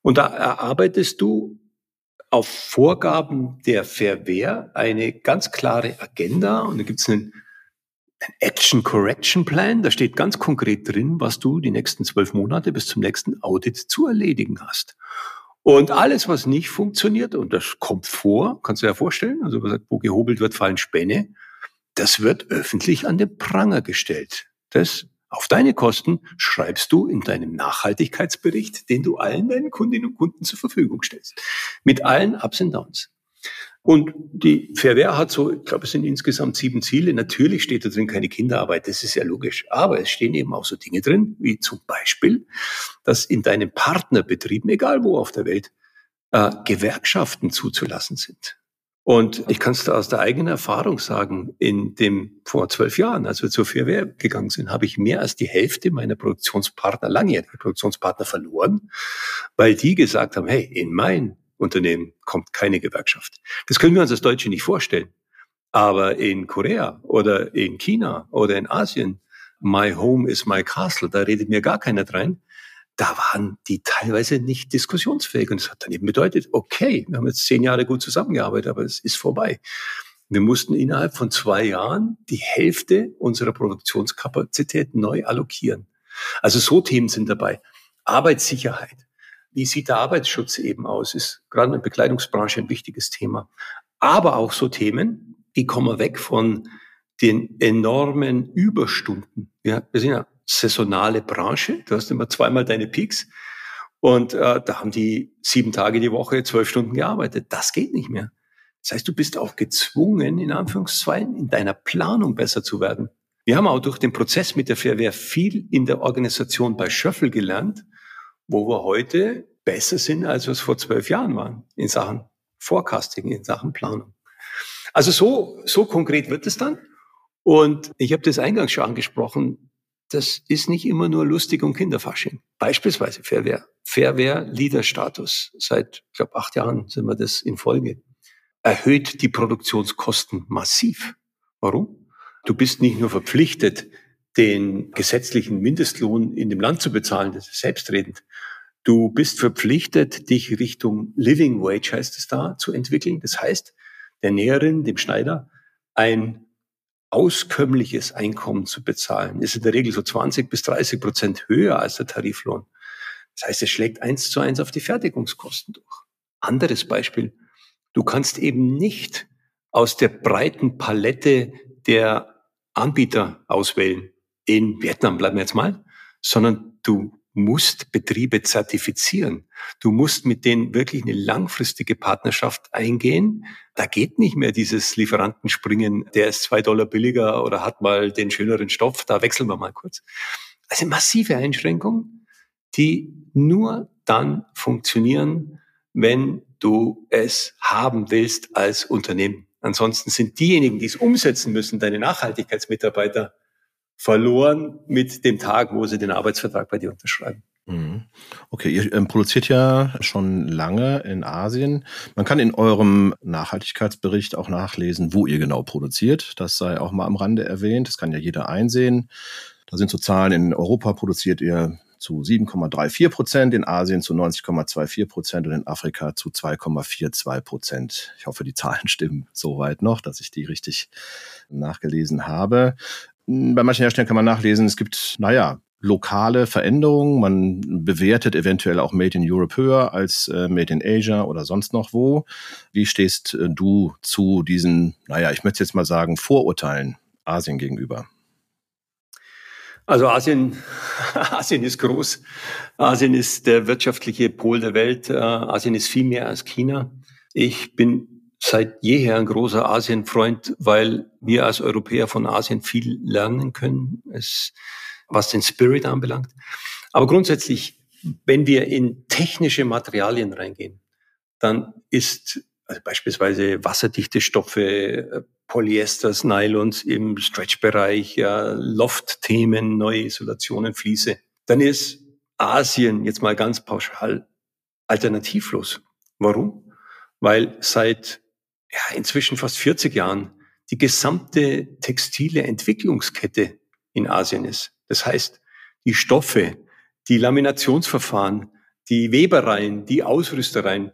Und da erarbeitest du auf Vorgaben der Verwehr eine ganz klare Agenda und da gibt es einen, einen Action Correction Plan. Da steht ganz konkret drin, was du die nächsten zwölf Monate bis zum nächsten Audit zu erledigen hast. Und alles, was nicht funktioniert, und das kommt vor, kannst du dir ja vorstellen, also wo gehobelt wird, fallen Späne, das wird öffentlich an den Pranger gestellt. Das auf deine Kosten schreibst du in deinem Nachhaltigkeitsbericht, den du allen deinen Kundinnen und Kunden zur Verfügung stellst. Mit allen Ups und Downs. Und die Fairware hat so, ich glaube, es sind insgesamt sieben Ziele. Natürlich steht da drin keine Kinderarbeit, das ist ja logisch. Aber es stehen eben auch so Dinge drin, wie zum Beispiel, dass in deinen Partnerbetrieben, egal wo auf der Welt, äh, Gewerkschaften zuzulassen sind. Und ich kann es da aus der eigenen Erfahrung sagen, in dem vor zwölf Jahren, als wir zur Fairware gegangen sind, habe ich mehr als die Hälfte meiner Produktionspartner, langjährige Produktionspartner verloren, weil die gesagt haben, hey, in mein Unternehmen kommt keine Gewerkschaft. Das können wir uns als Deutsche nicht vorstellen. Aber in Korea oder in China oder in Asien, my home is my castle, da redet mir gar keiner rein. Da waren die teilweise nicht diskussionsfähig. Und das hat dann eben bedeutet, okay, wir haben jetzt zehn Jahre gut zusammengearbeitet, aber es ist vorbei. Wir mussten innerhalb von zwei Jahren die Hälfte unserer Produktionskapazität neu allokieren. Also so Themen sind dabei. Arbeitssicherheit, wie sieht der Arbeitsschutz eben aus? Ist gerade in der Bekleidungsbranche ein wichtiges Thema. Aber auch so Themen, die kommen weg von den enormen Überstunden. Wir, wir sind ja saisonale Branche. Du hast immer zweimal deine Peaks. Und äh, da haben die sieben Tage die Woche, zwölf Stunden gearbeitet. Das geht nicht mehr. Das heißt, du bist auch gezwungen, in Anführungszeichen, in deiner Planung besser zu werden. Wir haben auch durch den Prozess mit der Fairwehr viel in der Organisation bei Schöffel gelernt, wo wir heute besser sind, als wir es vor zwölf Jahren waren in Sachen Forecasting, in Sachen Planung. Also so, so konkret wird es dann. Und ich habe das eingangs schon angesprochen, das ist nicht immer nur lustig und Kinderfasching. Beispielsweise Fairwehr. Fairwehr Leader Status. Seit, ich glaube, acht Jahren sind wir das in Folge. Erhöht die Produktionskosten massiv. Warum? Du bist nicht nur verpflichtet, den gesetzlichen Mindestlohn in dem Land zu bezahlen, das ist selbstredend. Du bist verpflichtet, dich Richtung Living Wage, heißt es da, zu entwickeln. Das heißt, der Näherin, dem Schneider, ein auskömmliches Einkommen zu bezahlen, ist in der Regel so 20 bis 30 Prozent höher als der Tariflohn. Das heißt, es schlägt eins zu eins auf die Fertigungskosten durch. Anderes Beispiel. Du kannst eben nicht aus der breiten Palette der Anbieter auswählen in Vietnam bleiben wir jetzt mal, sondern du musst Betriebe zertifizieren. Du musst mit denen wirklich eine langfristige Partnerschaft eingehen. Da geht nicht mehr dieses Lieferantenspringen, der ist zwei Dollar billiger oder hat mal den schöneren Stoff, da wechseln wir mal kurz. Also massive Einschränkungen, die nur dann funktionieren, wenn du es haben willst als Unternehmen. Ansonsten sind diejenigen, die es umsetzen müssen, deine Nachhaltigkeitsmitarbeiter, verloren mit dem Tag, wo sie den Arbeitsvertrag bei dir unterschreiben. Mhm. Okay, ihr ähm, produziert ja schon lange in Asien. Man kann in eurem Nachhaltigkeitsbericht auch nachlesen, wo ihr genau produziert. Das sei auch mal am Rande erwähnt. Das kann ja jeder einsehen. Da sind so Zahlen. In Europa produziert ihr zu 7,34 Prozent, in Asien zu 90,24 Prozent und in Afrika zu 2,42 Prozent. Ich hoffe, die Zahlen stimmen soweit noch, dass ich die richtig nachgelesen habe. Bei manchen Herstellern kann man nachlesen, es gibt, naja, lokale Veränderungen. Man bewertet eventuell auch Made in Europe höher als äh, Made in Asia oder sonst noch wo. Wie stehst äh, du zu diesen, naja, ich möchte jetzt mal sagen, Vorurteilen Asien gegenüber? Also Asien, Asien ist groß. Asien ist der wirtschaftliche Pol der Welt. Äh, Asien ist viel mehr als China. Ich bin seit jeher ein großer Asienfreund, weil wir als Europäer von Asien viel lernen können, es, was den Spirit anbelangt. Aber grundsätzlich, wenn wir in technische Materialien reingehen, dann ist also beispielsweise wasserdichte Stoffe, Polyesters, Nylons im Stretch-Bereich, ja, Loft-Themen, neue Isolationen, Fliese, dann ist Asien jetzt mal ganz pauschal alternativlos. Warum? Weil seit ja, inzwischen fast 40 Jahren die gesamte textile Entwicklungskette in Asien ist. Das heißt, die Stoffe, die Laminationsverfahren, die Webereien, die Ausrüstereien,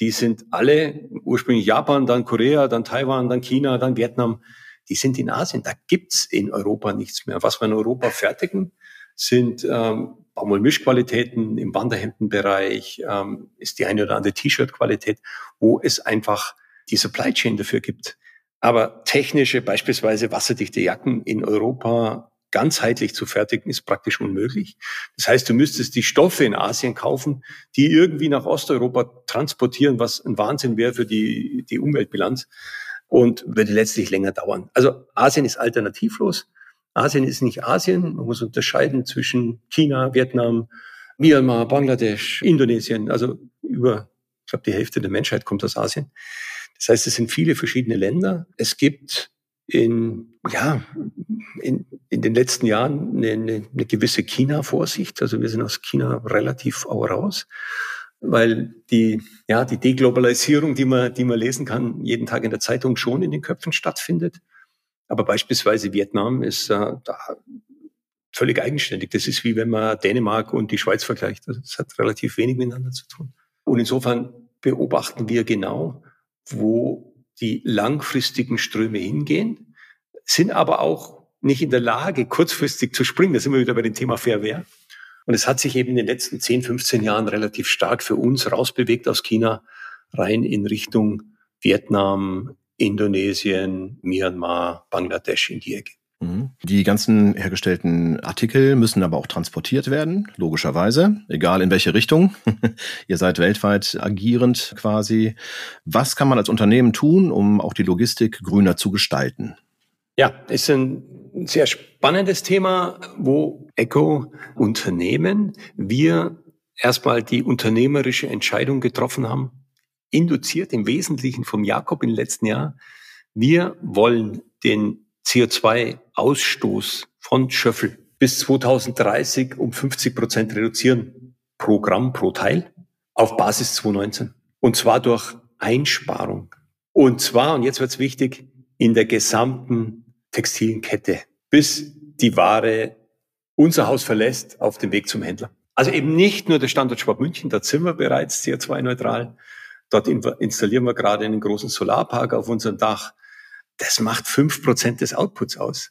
die sind alle ursprünglich Japan, dann Korea, dann Taiwan, dann China, dann Vietnam. Die sind in Asien. Da gibt's in Europa nichts mehr. Was wir in Europa fertigen, sind ähm, Baumwollmischqualitäten im Wanderhemdenbereich, ähm, ist die eine oder andere T-Shirt-Qualität, wo es einfach die Supply Chain dafür gibt. Aber technische, beispielsweise wasserdichte Jacken in Europa ganzheitlich zu fertigen, ist praktisch unmöglich. Das heißt, du müsstest die Stoffe in Asien kaufen, die irgendwie nach Osteuropa transportieren, was ein Wahnsinn wäre für die, die Umweltbilanz und würde letztlich länger dauern. Also Asien ist alternativlos. Asien ist nicht Asien. Man muss unterscheiden zwischen China, Vietnam, Myanmar, Bangladesch, Indonesien. Also über, ich glaube, die Hälfte der Menschheit kommt aus Asien. Das heißt, es sind viele verschiedene Länder. Es gibt in, ja, in, in den letzten Jahren eine, eine, eine gewisse China-Vorsicht. Also wir sind aus China relativ auch raus, weil die, ja, die Deglobalisierung, die man, die man lesen kann, jeden Tag in der Zeitung schon in den Köpfen stattfindet. Aber beispielsweise Vietnam ist äh, da völlig eigenständig. Das ist wie wenn man Dänemark und die Schweiz vergleicht. Also das hat relativ wenig miteinander zu tun. Und insofern beobachten wir genau, wo die langfristigen Ströme hingehen, sind aber auch nicht in der Lage, kurzfristig zu springen. Da sind wir wieder bei dem Thema Fair Und es hat sich eben in den letzten 10, 15 Jahren relativ stark für uns rausbewegt aus China rein in Richtung Vietnam, Indonesien, Myanmar, Bangladesch in die Ecke. Mhm. Die ganzen hergestellten Artikel müssen aber auch transportiert werden, logischerweise, egal in welche Richtung. Ihr seid weltweit agierend quasi. Was kann man als Unternehmen tun, um auch die Logistik grüner zu gestalten? Ja, ist ein sehr spannendes Thema, wo Eco-Unternehmen wir erstmal die unternehmerische Entscheidung getroffen haben, induziert im Wesentlichen vom Jakob im letzten Jahr. Wir wollen den CO2-Ausstoß von Schöffel bis 2030 um 50 Prozent reduzieren pro Gramm, pro Teil auf Basis 2019. Und zwar durch Einsparung. Und zwar, und jetzt wird's wichtig, in der gesamten textilen Kette, bis die Ware unser Haus verlässt auf dem Weg zum Händler. Also eben nicht nur der Standort Schwab München, dort sind wir bereits CO2-neutral. Dort installieren wir gerade einen großen Solarpark auf unserem Dach das macht fünf Prozent des Outputs aus.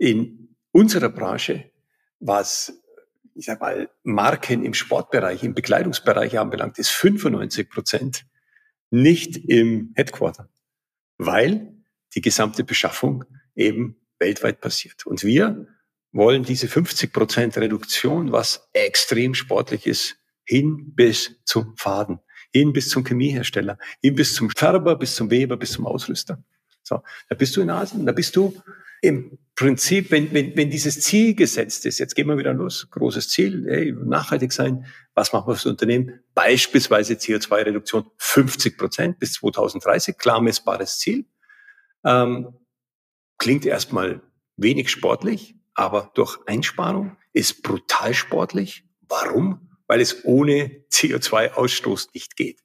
In unserer Branche, was ich sag mal, Marken im Sportbereich, im Bekleidungsbereich anbelangt, ist 95 Prozent nicht im Headquarter, weil die gesamte Beschaffung eben weltweit passiert. Und wir wollen diese 50 Prozent Reduktion, was extrem sportlich ist, hin bis zum Faden, hin bis zum Chemiehersteller, hin bis zum Färber, bis zum Weber, bis zum Ausrüster. So, da bist du in Asien, da bist du im Prinzip, wenn, wenn, wenn dieses Ziel gesetzt ist, jetzt gehen wir wieder los, großes Ziel, hey, nachhaltig sein, was machen wir fürs Unternehmen? Beispielsweise CO2-Reduktion 50 Prozent bis 2030, klar messbares Ziel. Ähm, klingt erstmal wenig sportlich, aber durch Einsparung ist brutal sportlich. Warum? Weil es ohne CO2-Ausstoß nicht geht.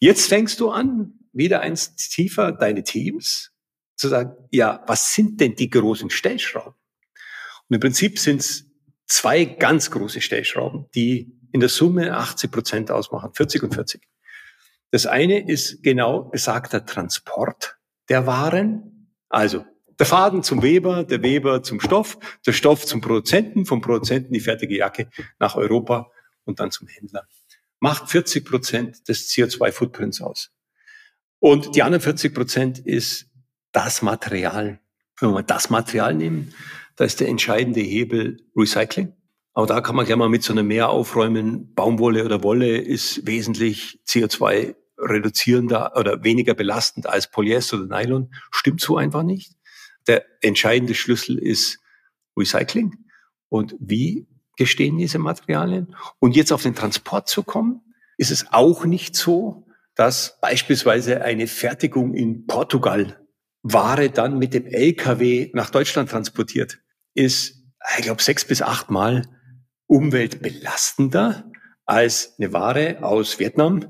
Jetzt fängst du an, wieder eins tiefer deine Teams zu sagen, ja, was sind denn die großen Stellschrauben? Und im Prinzip sind es zwei ganz große Stellschrauben, die in der Summe 80 Prozent ausmachen, 40 und 40. Das eine ist genau besagter Transport der Waren, also der Faden zum Weber, der Weber zum Stoff, der Stoff zum Produzenten, vom Produzenten die fertige Jacke nach Europa und dann zum Händler. Macht 40 Prozent des CO2-Footprints aus. Und die anderen 40 Prozent ist das Material. Wenn wir das Material nehmen, da ist der entscheidende Hebel Recycling. Aber da kann man gleich mal mit so einem Meer aufräumen. Baumwolle oder Wolle ist wesentlich CO2 reduzierender oder weniger belastend als Polyester oder Nylon. Stimmt so einfach nicht. Der entscheidende Schlüssel ist Recycling. Und wie gestehen diese Materialien? Und jetzt auf den Transport zu kommen, ist es auch nicht so, dass beispielsweise eine Fertigung in Portugal Ware dann mit dem LKW nach Deutschland transportiert, ist, ich glaube, sechs bis achtmal umweltbelastender als eine Ware aus Vietnam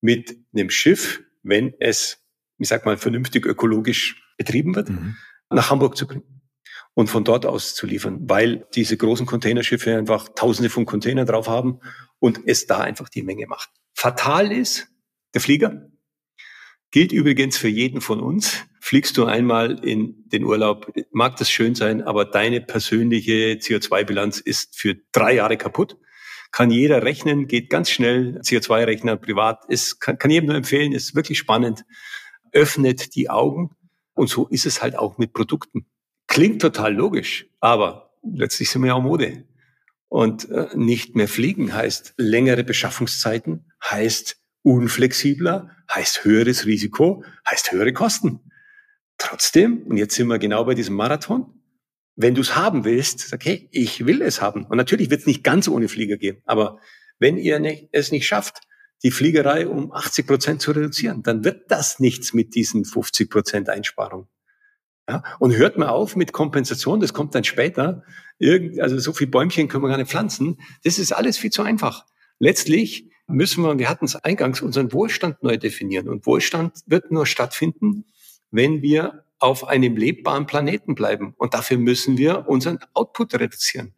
mit einem Schiff, wenn es, ich sag mal, vernünftig ökologisch betrieben wird, mhm. nach Hamburg zu bringen und von dort aus zu liefern, weil diese großen Containerschiffe einfach tausende von Containern drauf haben und es da einfach die Menge macht. Fatal ist der Flieger. Gilt übrigens für jeden von uns. Fliegst du einmal in den Urlaub, mag das schön sein, aber deine persönliche CO2-Bilanz ist für drei Jahre kaputt. Kann jeder rechnen, geht ganz schnell. CO2-Rechner privat ist, kann, kann jedem nur empfehlen, ist wirklich spannend. Öffnet die Augen. Und so ist es halt auch mit Produkten. Klingt total logisch, aber letztlich sind wir ja auch Mode. Und äh, nicht mehr fliegen heißt längere Beschaffungszeiten, heißt unflexibler, heißt höheres Risiko, heißt höhere Kosten. Trotzdem, und jetzt sind wir genau bei diesem Marathon, wenn du es haben willst, sag, hey, ich will es haben. Und natürlich wird es nicht ganz ohne Flieger gehen, aber wenn ihr nicht, es nicht schafft, die Fliegerei um 80 Prozent zu reduzieren, dann wird das nichts mit diesen 50 Prozent Einsparung. Ja, und hört mal auf mit Kompensation, das kommt dann später. Irgend, also so viel Bäumchen können wir gar nicht pflanzen. Das ist alles viel zu einfach. Letztlich müssen wir, wir hatten es eingangs, unseren Wohlstand neu definieren. Und Wohlstand wird nur stattfinden, wenn wir auf einem lebbaren Planeten bleiben. Und dafür müssen wir unseren Output reduzieren.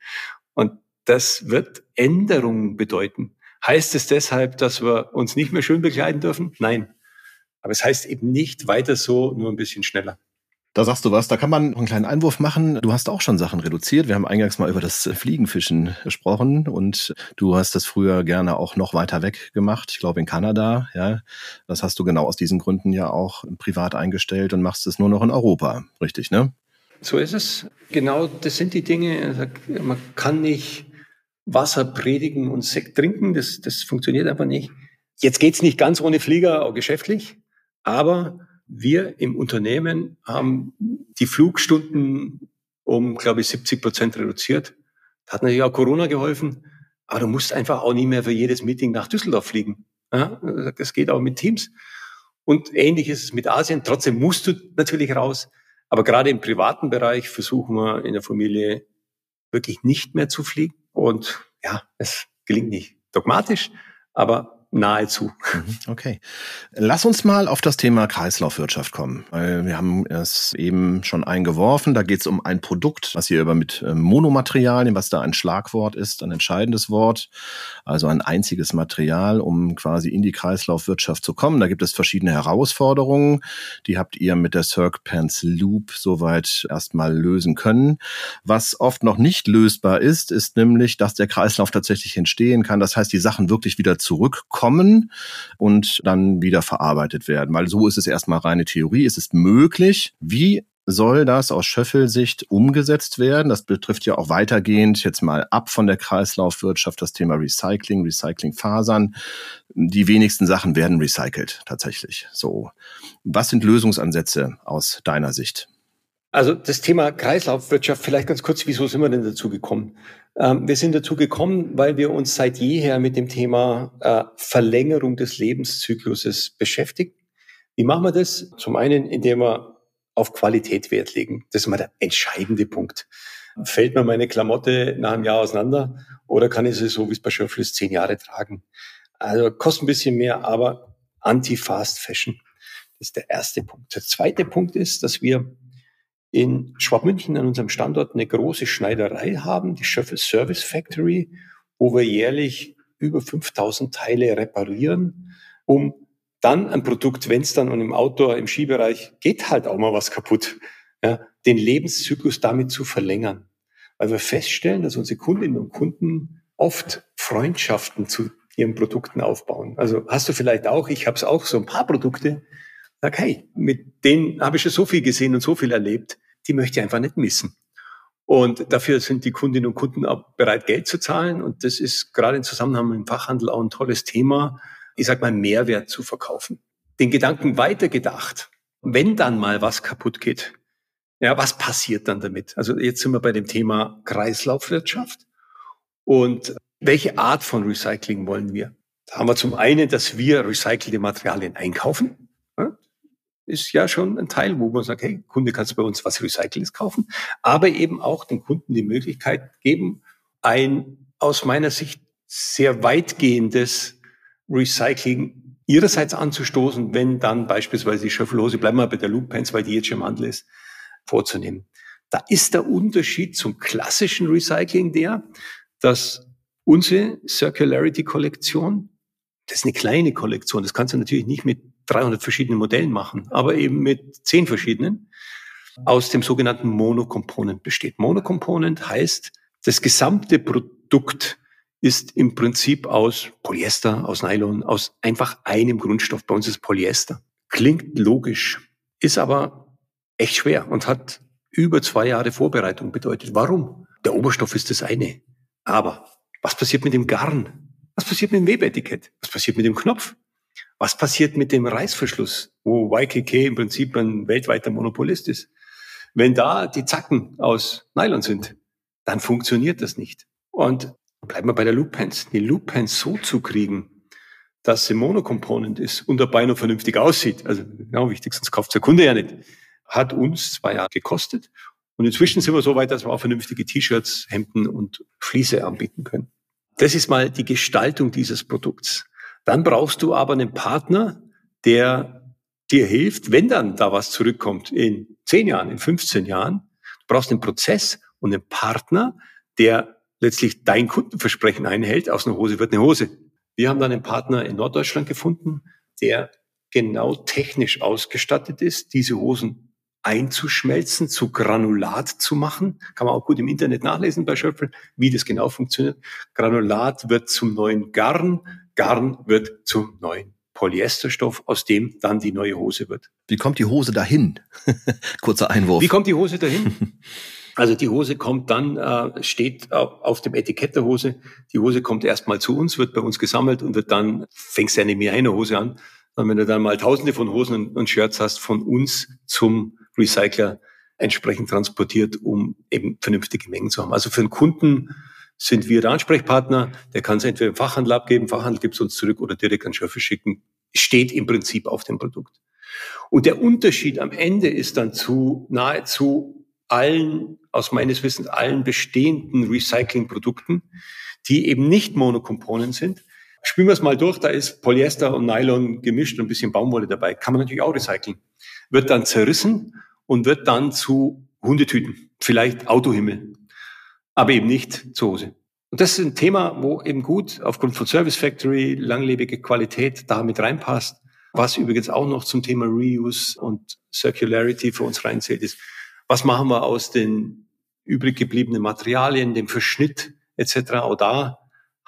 Und das wird Änderungen bedeuten. Heißt es deshalb, dass wir uns nicht mehr schön bekleiden dürfen? Nein. Aber es heißt eben nicht weiter so, nur ein bisschen schneller. Da sagst du was, da kann man einen kleinen Einwurf machen. Du hast auch schon Sachen reduziert. Wir haben eingangs mal über das Fliegenfischen gesprochen und du hast das früher gerne auch noch weiter weg gemacht. Ich glaube in Kanada, ja. Das hast du genau aus diesen Gründen ja auch privat eingestellt und machst es nur noch in Europa. Richtig, ne? So ist es. Genau, das sind die Dinge. Man kann nicht Wasser predigen und Sekt trinken. Das, das funktioniert einfach nicht. Jetzt geht's nicht ganz ohne Flieger, auch geschäftlich. Aber wir im Unternehmen haben die Flugstunden um, glaube ich, 70 Prozent reduziert. Da hat natürlich auch Corona geholfen. Aber du musst einfach auch nicht mehr für jedes Meeting nach Düsseldorf fliegen. Das geht auch mit Teams. Und ähnlich ist es mit Asien. Trotzdem musst du natürlich raus. Aber gerade im privaten Bereich versuchen wir in der Familie wirklich nicht mehr zu fliegen. Und ja, es gelingt nicht dogmatisch, aber nahezu. Mhm, okay. Lass uns mal auf das Thema Kreislaufwirtschaft kommen. Wir haben es eben schon eingeworfen. Da geht es um ein Produkt, was hier über mit ähm, Monomaterialien, was da ein Schlagwort ist, ein entscheidendes Wort. Also ein einziges Material, um quasi in die Kreislaufwirtschaft zu kommen. Da gibt es verschiedene Herausforderungen. Die habt ihr mit der Circ Pants Loop soweit erstmal lösen können. Was oft noch nicht lösbar ist, ist nämlich, dass der Kreislauf tatsächlich entstehen kann. Das heißt, die Sachen wirklich wieder zurückkommen kommen und dann wieder verarbeitet werden. Weil so ist es erstmal reine Theorie. Es ist möglich. Wie soll das aus Schöffelsicht umgesetzt werden? Das betrifft ja auch weitergehend jetzt mal ab von der Kreislaufwirtschaft das Thema Recycling, Recyclingfasern. Die wenigsten Sachen werden recycelt tatsächlich. So, was sind Lösungsansätze aus deiner Sicht? Also das Thema Kreislaufwirtschaft, vielleicht ganz kurz, wieso sind wir denn dazu gekommen? Ähm, wir sind dazu gekommen, weil wir uns seit jeher mit dem Thema äh, Verlängerung des Lebenszykluses beschäftigen. Wie machen wir das? Zum einen, indem wir auf Qualität Wert legen. Das ist mal der entscheidende Punkt. Fällt mir meine Klamotte nach einem Jahr auseinander oder kann ich sie so, wie es bei Schöffel ist, zehn Jahre tragen? Also kostet ein bisschen mehr, aber Anti-Fast Fashion. Das ist der erste Punkt. Der zweite Punkt ist, dass wir in Schwabmünchen an unserem Standort eine große Schneiderei haben, die Schöffel Service Factory, wo wir jährlich über 5000 Teile reparieren, um dann ein Produkt, wenn es dann und im Outdoor, im Skibereich geht halt auch mal was kaputt, ja, den Lebenszyklus damit zu verlängern. Weil wir feststellen, dass unsere Kundinnen und Kunden oft Freundschaften zu ihren Produkten aufbauen. Also hast du vielleicht auch, ich habe es auch, so ein paar Produkte, sag, hey, mit denen habe ich schon so viel gesehen und so viel erlebt, die möchte ich einfach nicht missen. Und dafür sind die Kundinnen und Kunden auch bereit, Geld zu zahlen. Und das ist gerade im Zusammenhang mit dem Fachhandel auch ein tolles Thema, ich sag mal, Mehrwert zu verkaufen. Den Gedanken weitergedacht, wenn dann mal was kaputt geht, ja, was passiert dann damit? Also jetzt sind wir bei dem Thema Kreislaufwirtschaft. Und welche Art von Recycling wollen wir? Da haben wir zum einen, dass wir recycelte Materialien einkaufen ist ja schon ein Teil, wo man sagt, hey, Kunde, kannst du bei uns was Recyceltes kaufen? Aber eben auch den Kunden die Möglichkeit geben, ein aus meiner Sicht sehr weitgehendes Recycling ihrerseits anzustoßen, wenn dann beispielsweise die Schöffelhose, bleiben wir bei der Loop Pants, weil die jetzt schon im Handel ist, vorzunehmen. Da ist der Unterschied zum klassischen Recycling der, dass unsere Circularity Kollektion, das ist eine kleine Kollektion, das kannst du natürlich nicht mit 300 verschiedenen Modellen machen, aber eben mit 10 verschiedenen, aus dem sogenannten Monocomponent besteht. Monocomponent heißt, das gesamte Produkt ist im Prinzip aus Polyester, aus Nylon, aus einfach einem Grundstoff. Bei uns ist Polyester. Klingt logisch, ist aber echt schwer und hat über zwei Jahre Vorbereitung bedeutet. Warum? Der Oberstoff ist das eine. Aber was passiert mit dem Garn? Was passiert mit dem Webetikett? Was passiert mit dem Knopf? Was passiert mit dem Reißverschluss, wo YKK im Prinzip ein weltweiter Monopolist ist? Wenn da die Zacken aus Nylon sind, dann funktioniert das nicht. Und bleiben wir bei der Loop Pants. Die Loop Pants so zu kriegen, dass sie Monocomponent ist und dabei noch vernünftig aussieht, also genau wichtig, sonst kauft der Kunde ja nicht, hat uns zwei Jahre gekostet. Und inzwischen sind wir so weit, dass wir auch vernünftige T-Shirts, Hemden und Fliese anbieten können. Das ist mal die Gestaltung dieses Produkts. Dann brauchst du aber einen Partner, der dir hilft, wenn dann da was zurückkommt in zehn Jahren, in 15 Jahren. Du brauchst einen Prozess und einen Partner, der letztlich dein Kundenversprechen einhält. Aus einer Hose wird eine Hose. Wir haben dann einen Partner in Norddeutschland gefunden, der genau technisch ausgestattet ist, diese Hosen einzuschmelzen, zu Granulat zu machen. Kann man auch gut im Internet nachlesen bei Schöpfel, wie das genau funktioniert. Granulat wird zum neuen Garn, Garn wird zum neuen Polyesterstoff, aus dem dann die neue Hose wird. Wie kommt die Hose dahin? Kurzer Einwurf. Wie kommt die Hose dahin? Also die Hose kommt dann, äh, steht auf dem Etikett der Hose. Die Hose kommt erstmal zu uns, wird bei uns gesammelt und wird dann, fängst du ja nicht mehr eine Hose an, sondern wenn du dann mal tausende von Hosen und Shirts hast, von uns zum Recycler entsprechend transportiert, um eben vernünftige Mengen zu haben. Also für den Kunden sind wir der Ansprechpartner. Der kann es entweder im Fachhandel abgeben, Fachhandel gibt es uns zurück oder direkt an Schöffe schicken. Steht im Prinzip auf dem Produkt. Und der Unterschied am Ende ist dann zu nahezu allen, aus meines Wissens, allen bestehenden Recyclingprodukten, die eben nicht Monokomponen sind. Spielen wir es mal durch, da ist Polyester und Nylon gemischt und ein bisschen Baumwolle dabei. Kann man natürlich auch recyceln. Wird dann zerrissen und wird dann zu Hundetüten, vielleicht Autohimmel aber eben nicht zu Hause. Und das ist ein Thema, wo eben gut aufgrund von Service Factory, langlebige Qualität da mit reinpasst. Was übrigens auch noch zum Thema Reuse und Circularity für uns reinzählt, ist, was machen wir aus den übrig gebliebenen Materialien, dem Verschnitt etc. Auch da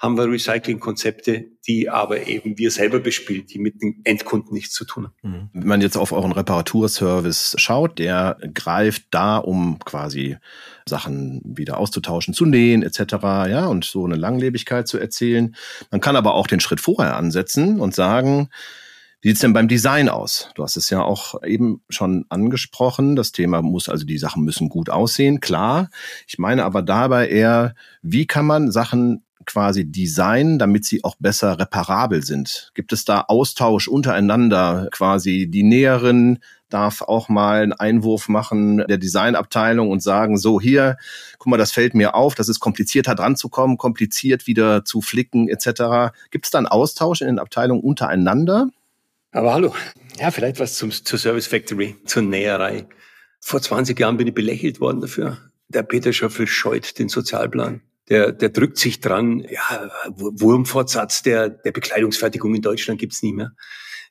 haben wir Recycling-Konzepte, die aber eben wir selber bespielen, die mit den Endkunden nichts zu tun haben. Mhm. Wenn man jetzt auf euren Reparaturservice schaut, der greift da, um quasi Sachen wieder auszutauschen, zu nähen etc. Ja, und so eine Langlebigkeit zu erzielen. Man kann aber auch den Schritt vorher ansetzen und sagen, wie sieht's denn beim Design aus? Du hast es ja auch eben schon angesprochen. Das Thema muss, also die Sachen müssen gut aussehen, klar. Ich meine aber dabei eher, wie kann man Sachen quasi designen, damit sie auch besser reparabel sind? Gibt es da Austausch untereinander? Quasi die Näheren darf auch mal einen Einwurf machen der Designabteilung und sagen, so hier, guck mal, das fällt mir auf, das ist komplizierter dran zu kommen, kompliziert wieder zu flicken etc. Gibt es da einen Austausch in den Abteilungen untereinander? Aber hallo. Ja, vielleicht was zum, zur Service Factory, zur Näherei. Vor 20 Jahren bin ich belächelt worden dafür. Der Peter Schöffel scheut den Sozialplan. Der, der drückt sich dran. Ja, Wurmfortsatz der, der Bekleidungsfertigung in Deutschland gibt's nie mehr.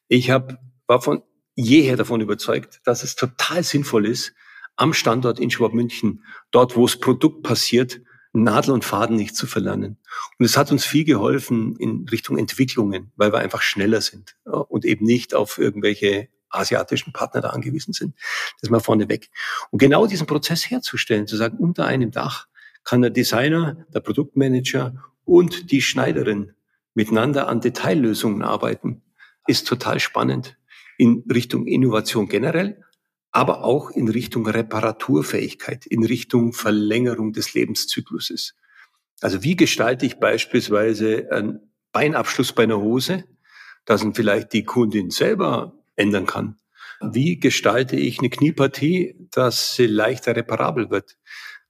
Ich hab, war von jeher davon überzeugt, dass es total sinnvoll ist, am Standort in Schwabmünchen, dort wo das Produkt passiert, Nadel und Faden nicht zu verlernen. Und es hat uns viel geholfen in Richtung Entwicklungen, weil wir einfach schneller sind und eben nicht auf irgendwelche asiatischen Partner da angewiesen sind. Das mal vorneweg. Und genau diesen Prozess herzustellen, zu sagen, unter einem Dach kann der Designer, der Produktmanager und die Schneiderin miteinander an Detaillösungen arbeiten, ist total spannend in Richtung Innovation generell, aber auch in Richtung Reparaturfähigkeit, in Richtung Verlängerung des Lebenszykluses. Also wie gestalte ich beispielsweise einen Beinabschluss bei einer Hose, dass ihn vielleicht die Kundin selber ändern kann? Wie gestalte ich eine Kniepartie, dass sie leichter reparabel wird?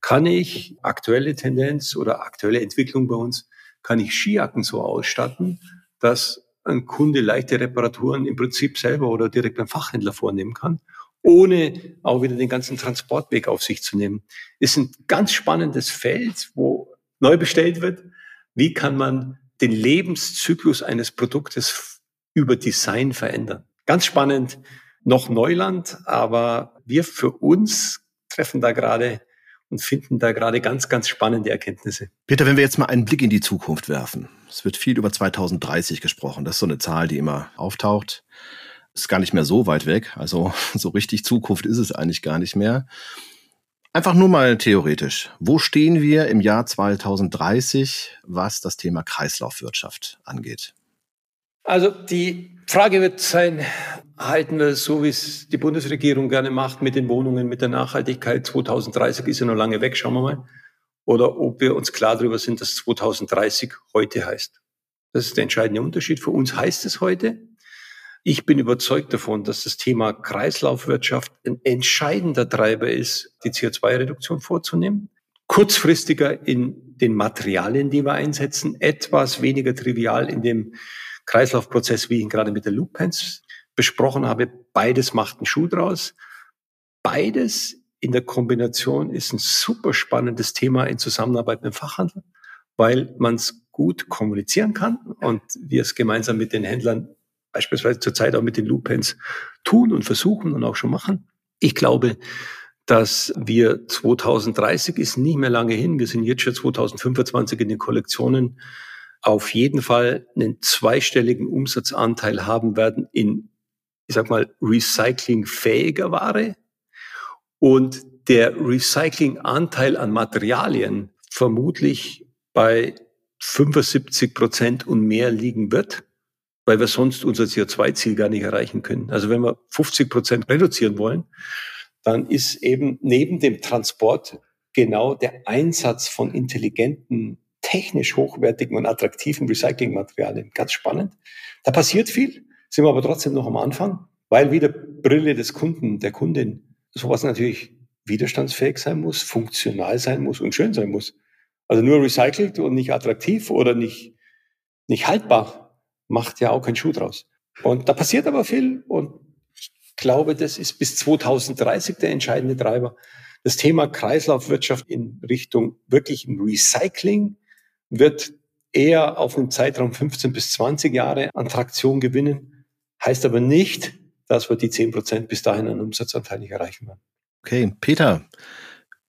Kann ich aktuelle Tendenz oder aktuelle Entwicklung bei uns, kann ich Skijacken so ausstatten, dass ein Kunde leichte Reparaturen im Prinzip selber oder direkt beim Fachhändler vornehmen kann ohne auch wieder den ganzen Transportweg auf sich zu nehmen. Ist ein ganz spannendes Feld, wo neu bestellt wird. Wie kann man den Lebenszyklus eines Produktes über Design verändern? Ganz spannend, noch Neuland, aber wir für uns treffen da gerade und finden da gerade ganz, ganz spannende Erkenntnisse. Peter, wenn wir jetzt mal einen Blick in die Zukunft werfen. Es wird viel über 2030 gesprochen. Das ist so eine Zahl, die immer auftaucht ist gar nicht mehr so weit weg. Also so richtig Zukunft ist es eigentlich gar nicht mehr. Einfach nur mal theoretisch. Wo stehen wir im Jahr 2030, was das Thema Kreislaufwirtschaft angeht? Also die Frage wird sein, halten wir es so, wie es die Bundesregierung gerne macht mit den Wohnungen, mit der Nachhaltigkeit. 2030 ist ja noch lange weg, schauen wir mal. Oder ob wir uns klar darüber sind, dass 2030 heute heißt. Das ist der entscheidende Unterschied. Für uns heißt es heute. Ich bin überzeugt davon, dass das Thema Kreislaufwirtschaft ein entscheidender Treiber ist, die CO2-Reduktion vorzunehmen. Kurzfristiger in den Materialien, die wir einsetzen, etwas weniger trivial in dem Kreislaufprozess, wie ich ihn gerade mit der Loopens besprochen habe. Beides macht einen Schuh draus. Beides in der Kombination ist ein super spannendes Thema in Zusammenarbeit mit dem Fachhandel, weil man es gut kommunizieren kann und wir es gemeinsam mit den Händlern beispielsweise zurzeit auch mit den Lupens tun und versuchen und auch schon machen. Ich glaube, dass wir 2030 ist nicht mehr lange hin. Wir sind jetzt schon 2025 in den Kollektionen auf jeden Fall einen zweistelligen Umsatzanteil haben werden in, ich sag mal, recyclingfähiger Ware und der Recyclinganteil an Materialien vermutlich bei 75 Prozent und mehr liegen wird weil wir sonst unser CO2-Ziel gar nicht erreichen können. Also wenn wir 50 Prozent reduzieren wollen, dann ist eben neben dem Transport genau der Einsatz von intelligenten, technisch hochwertigen und attraktiven Recyclingmaterialien ganz spannend. Da passiert viel, sind wir aber trotzdem noch am Anfang, weil wieder Brille des Kunden, der Kundin, sowas natürlich widerstandsfähig sein muss, funktional sein muss und schön sein muss. Also nur recycelt und nicht attraktiv oder nicht, nicht haltbar macht ja auch keinen Schuh draus. Und da passiert aber viel und ich glaube, das ist bis 2030 der entscheidende Treiber. Das Thema Kreislaufwirtschaft in Richtung wirklichen Recycling wird eher auf einem Zeitraum 15 bis 20 Jahre an Traktion gewinnen. Heißt aber nicht, dass wir die 10 Prozent bis dahin an Umsatzanteil nicht erreichen werden. Okay, Peter,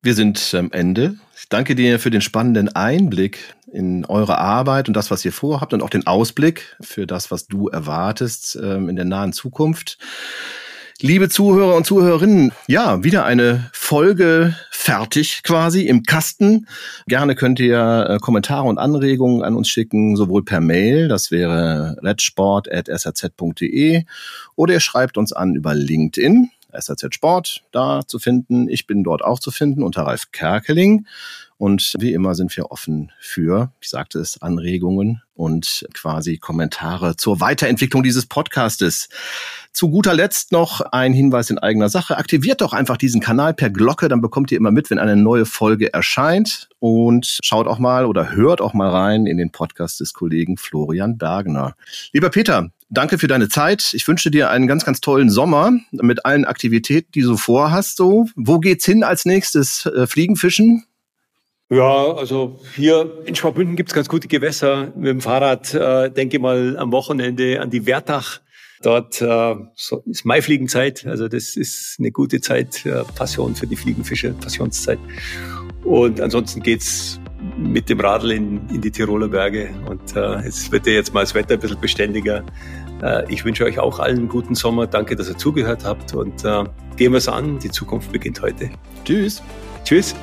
wir sind am Ende. Ich danke dir für den spannenden Einblick in eure Arbeit und das, was ihr vorhabt und auch den Ausblick für das, was du erwartest ähm, in der nahen Zukunft. Liebe Zuhörer und Zuhörerinnen, ja, wieder eine Folge fertig quasi im Kasten. Gerne könnt ihr äh, Kommentare und Anregungen an uns schicken, sowohl per Mail, das wäre redsport.saz.de, oder ihr schreibt uns an über LinkedIn, SAZ Sport, da zu finden. Ich bin dort auch zu finden unter Ralf Kerkeling. Und wie immer sind wir offen für, ich sagte es, Anregungen und quasi Kommentare zur Weiterentwicklung dieses Podcastes. Zu guter Letzt noch ein Hinweis in eigener Sache. Aktiviert doch einfach diesen Kanal per Glocke, dann bekommt ihr immer mit, wenn eine neue Folge erscheint. Und schaut auch mal oder hört auch mal rein in den Podcast des Kollegen Florian Bergner. Lieber Peter, danke für deine Zeit. Ich wünsche dir einen ganz, ganz tollen Sommer mit allen Aktivitäten, die du vorhast. So, wo geht's hin als nächstes? Äh, Fliegen, Fischen? Ja, also hier in Schwabünden gibt's ganz gute Gewässer. Mit dem Fahrrad äh, denke mal am Wochenende an die Wertach. Dort äh, so ist Maifliegenzeit, also das ist eine gute Zeit, äh, Passion für die Fliegenfische, Passionszeit. Und ansonsten geht's mit dem Radl in, in die Tiroler Berge und äh, es wird ja jetzt mal das Wetter ein bisschen beständiger. Äh, ich wünsche euch auch allen einen guten Sommer. Danke, dass ihr zugehört habt und äh, gehen wir es an. Die Zukunft beginnt heute. Tschüss. Tschüss.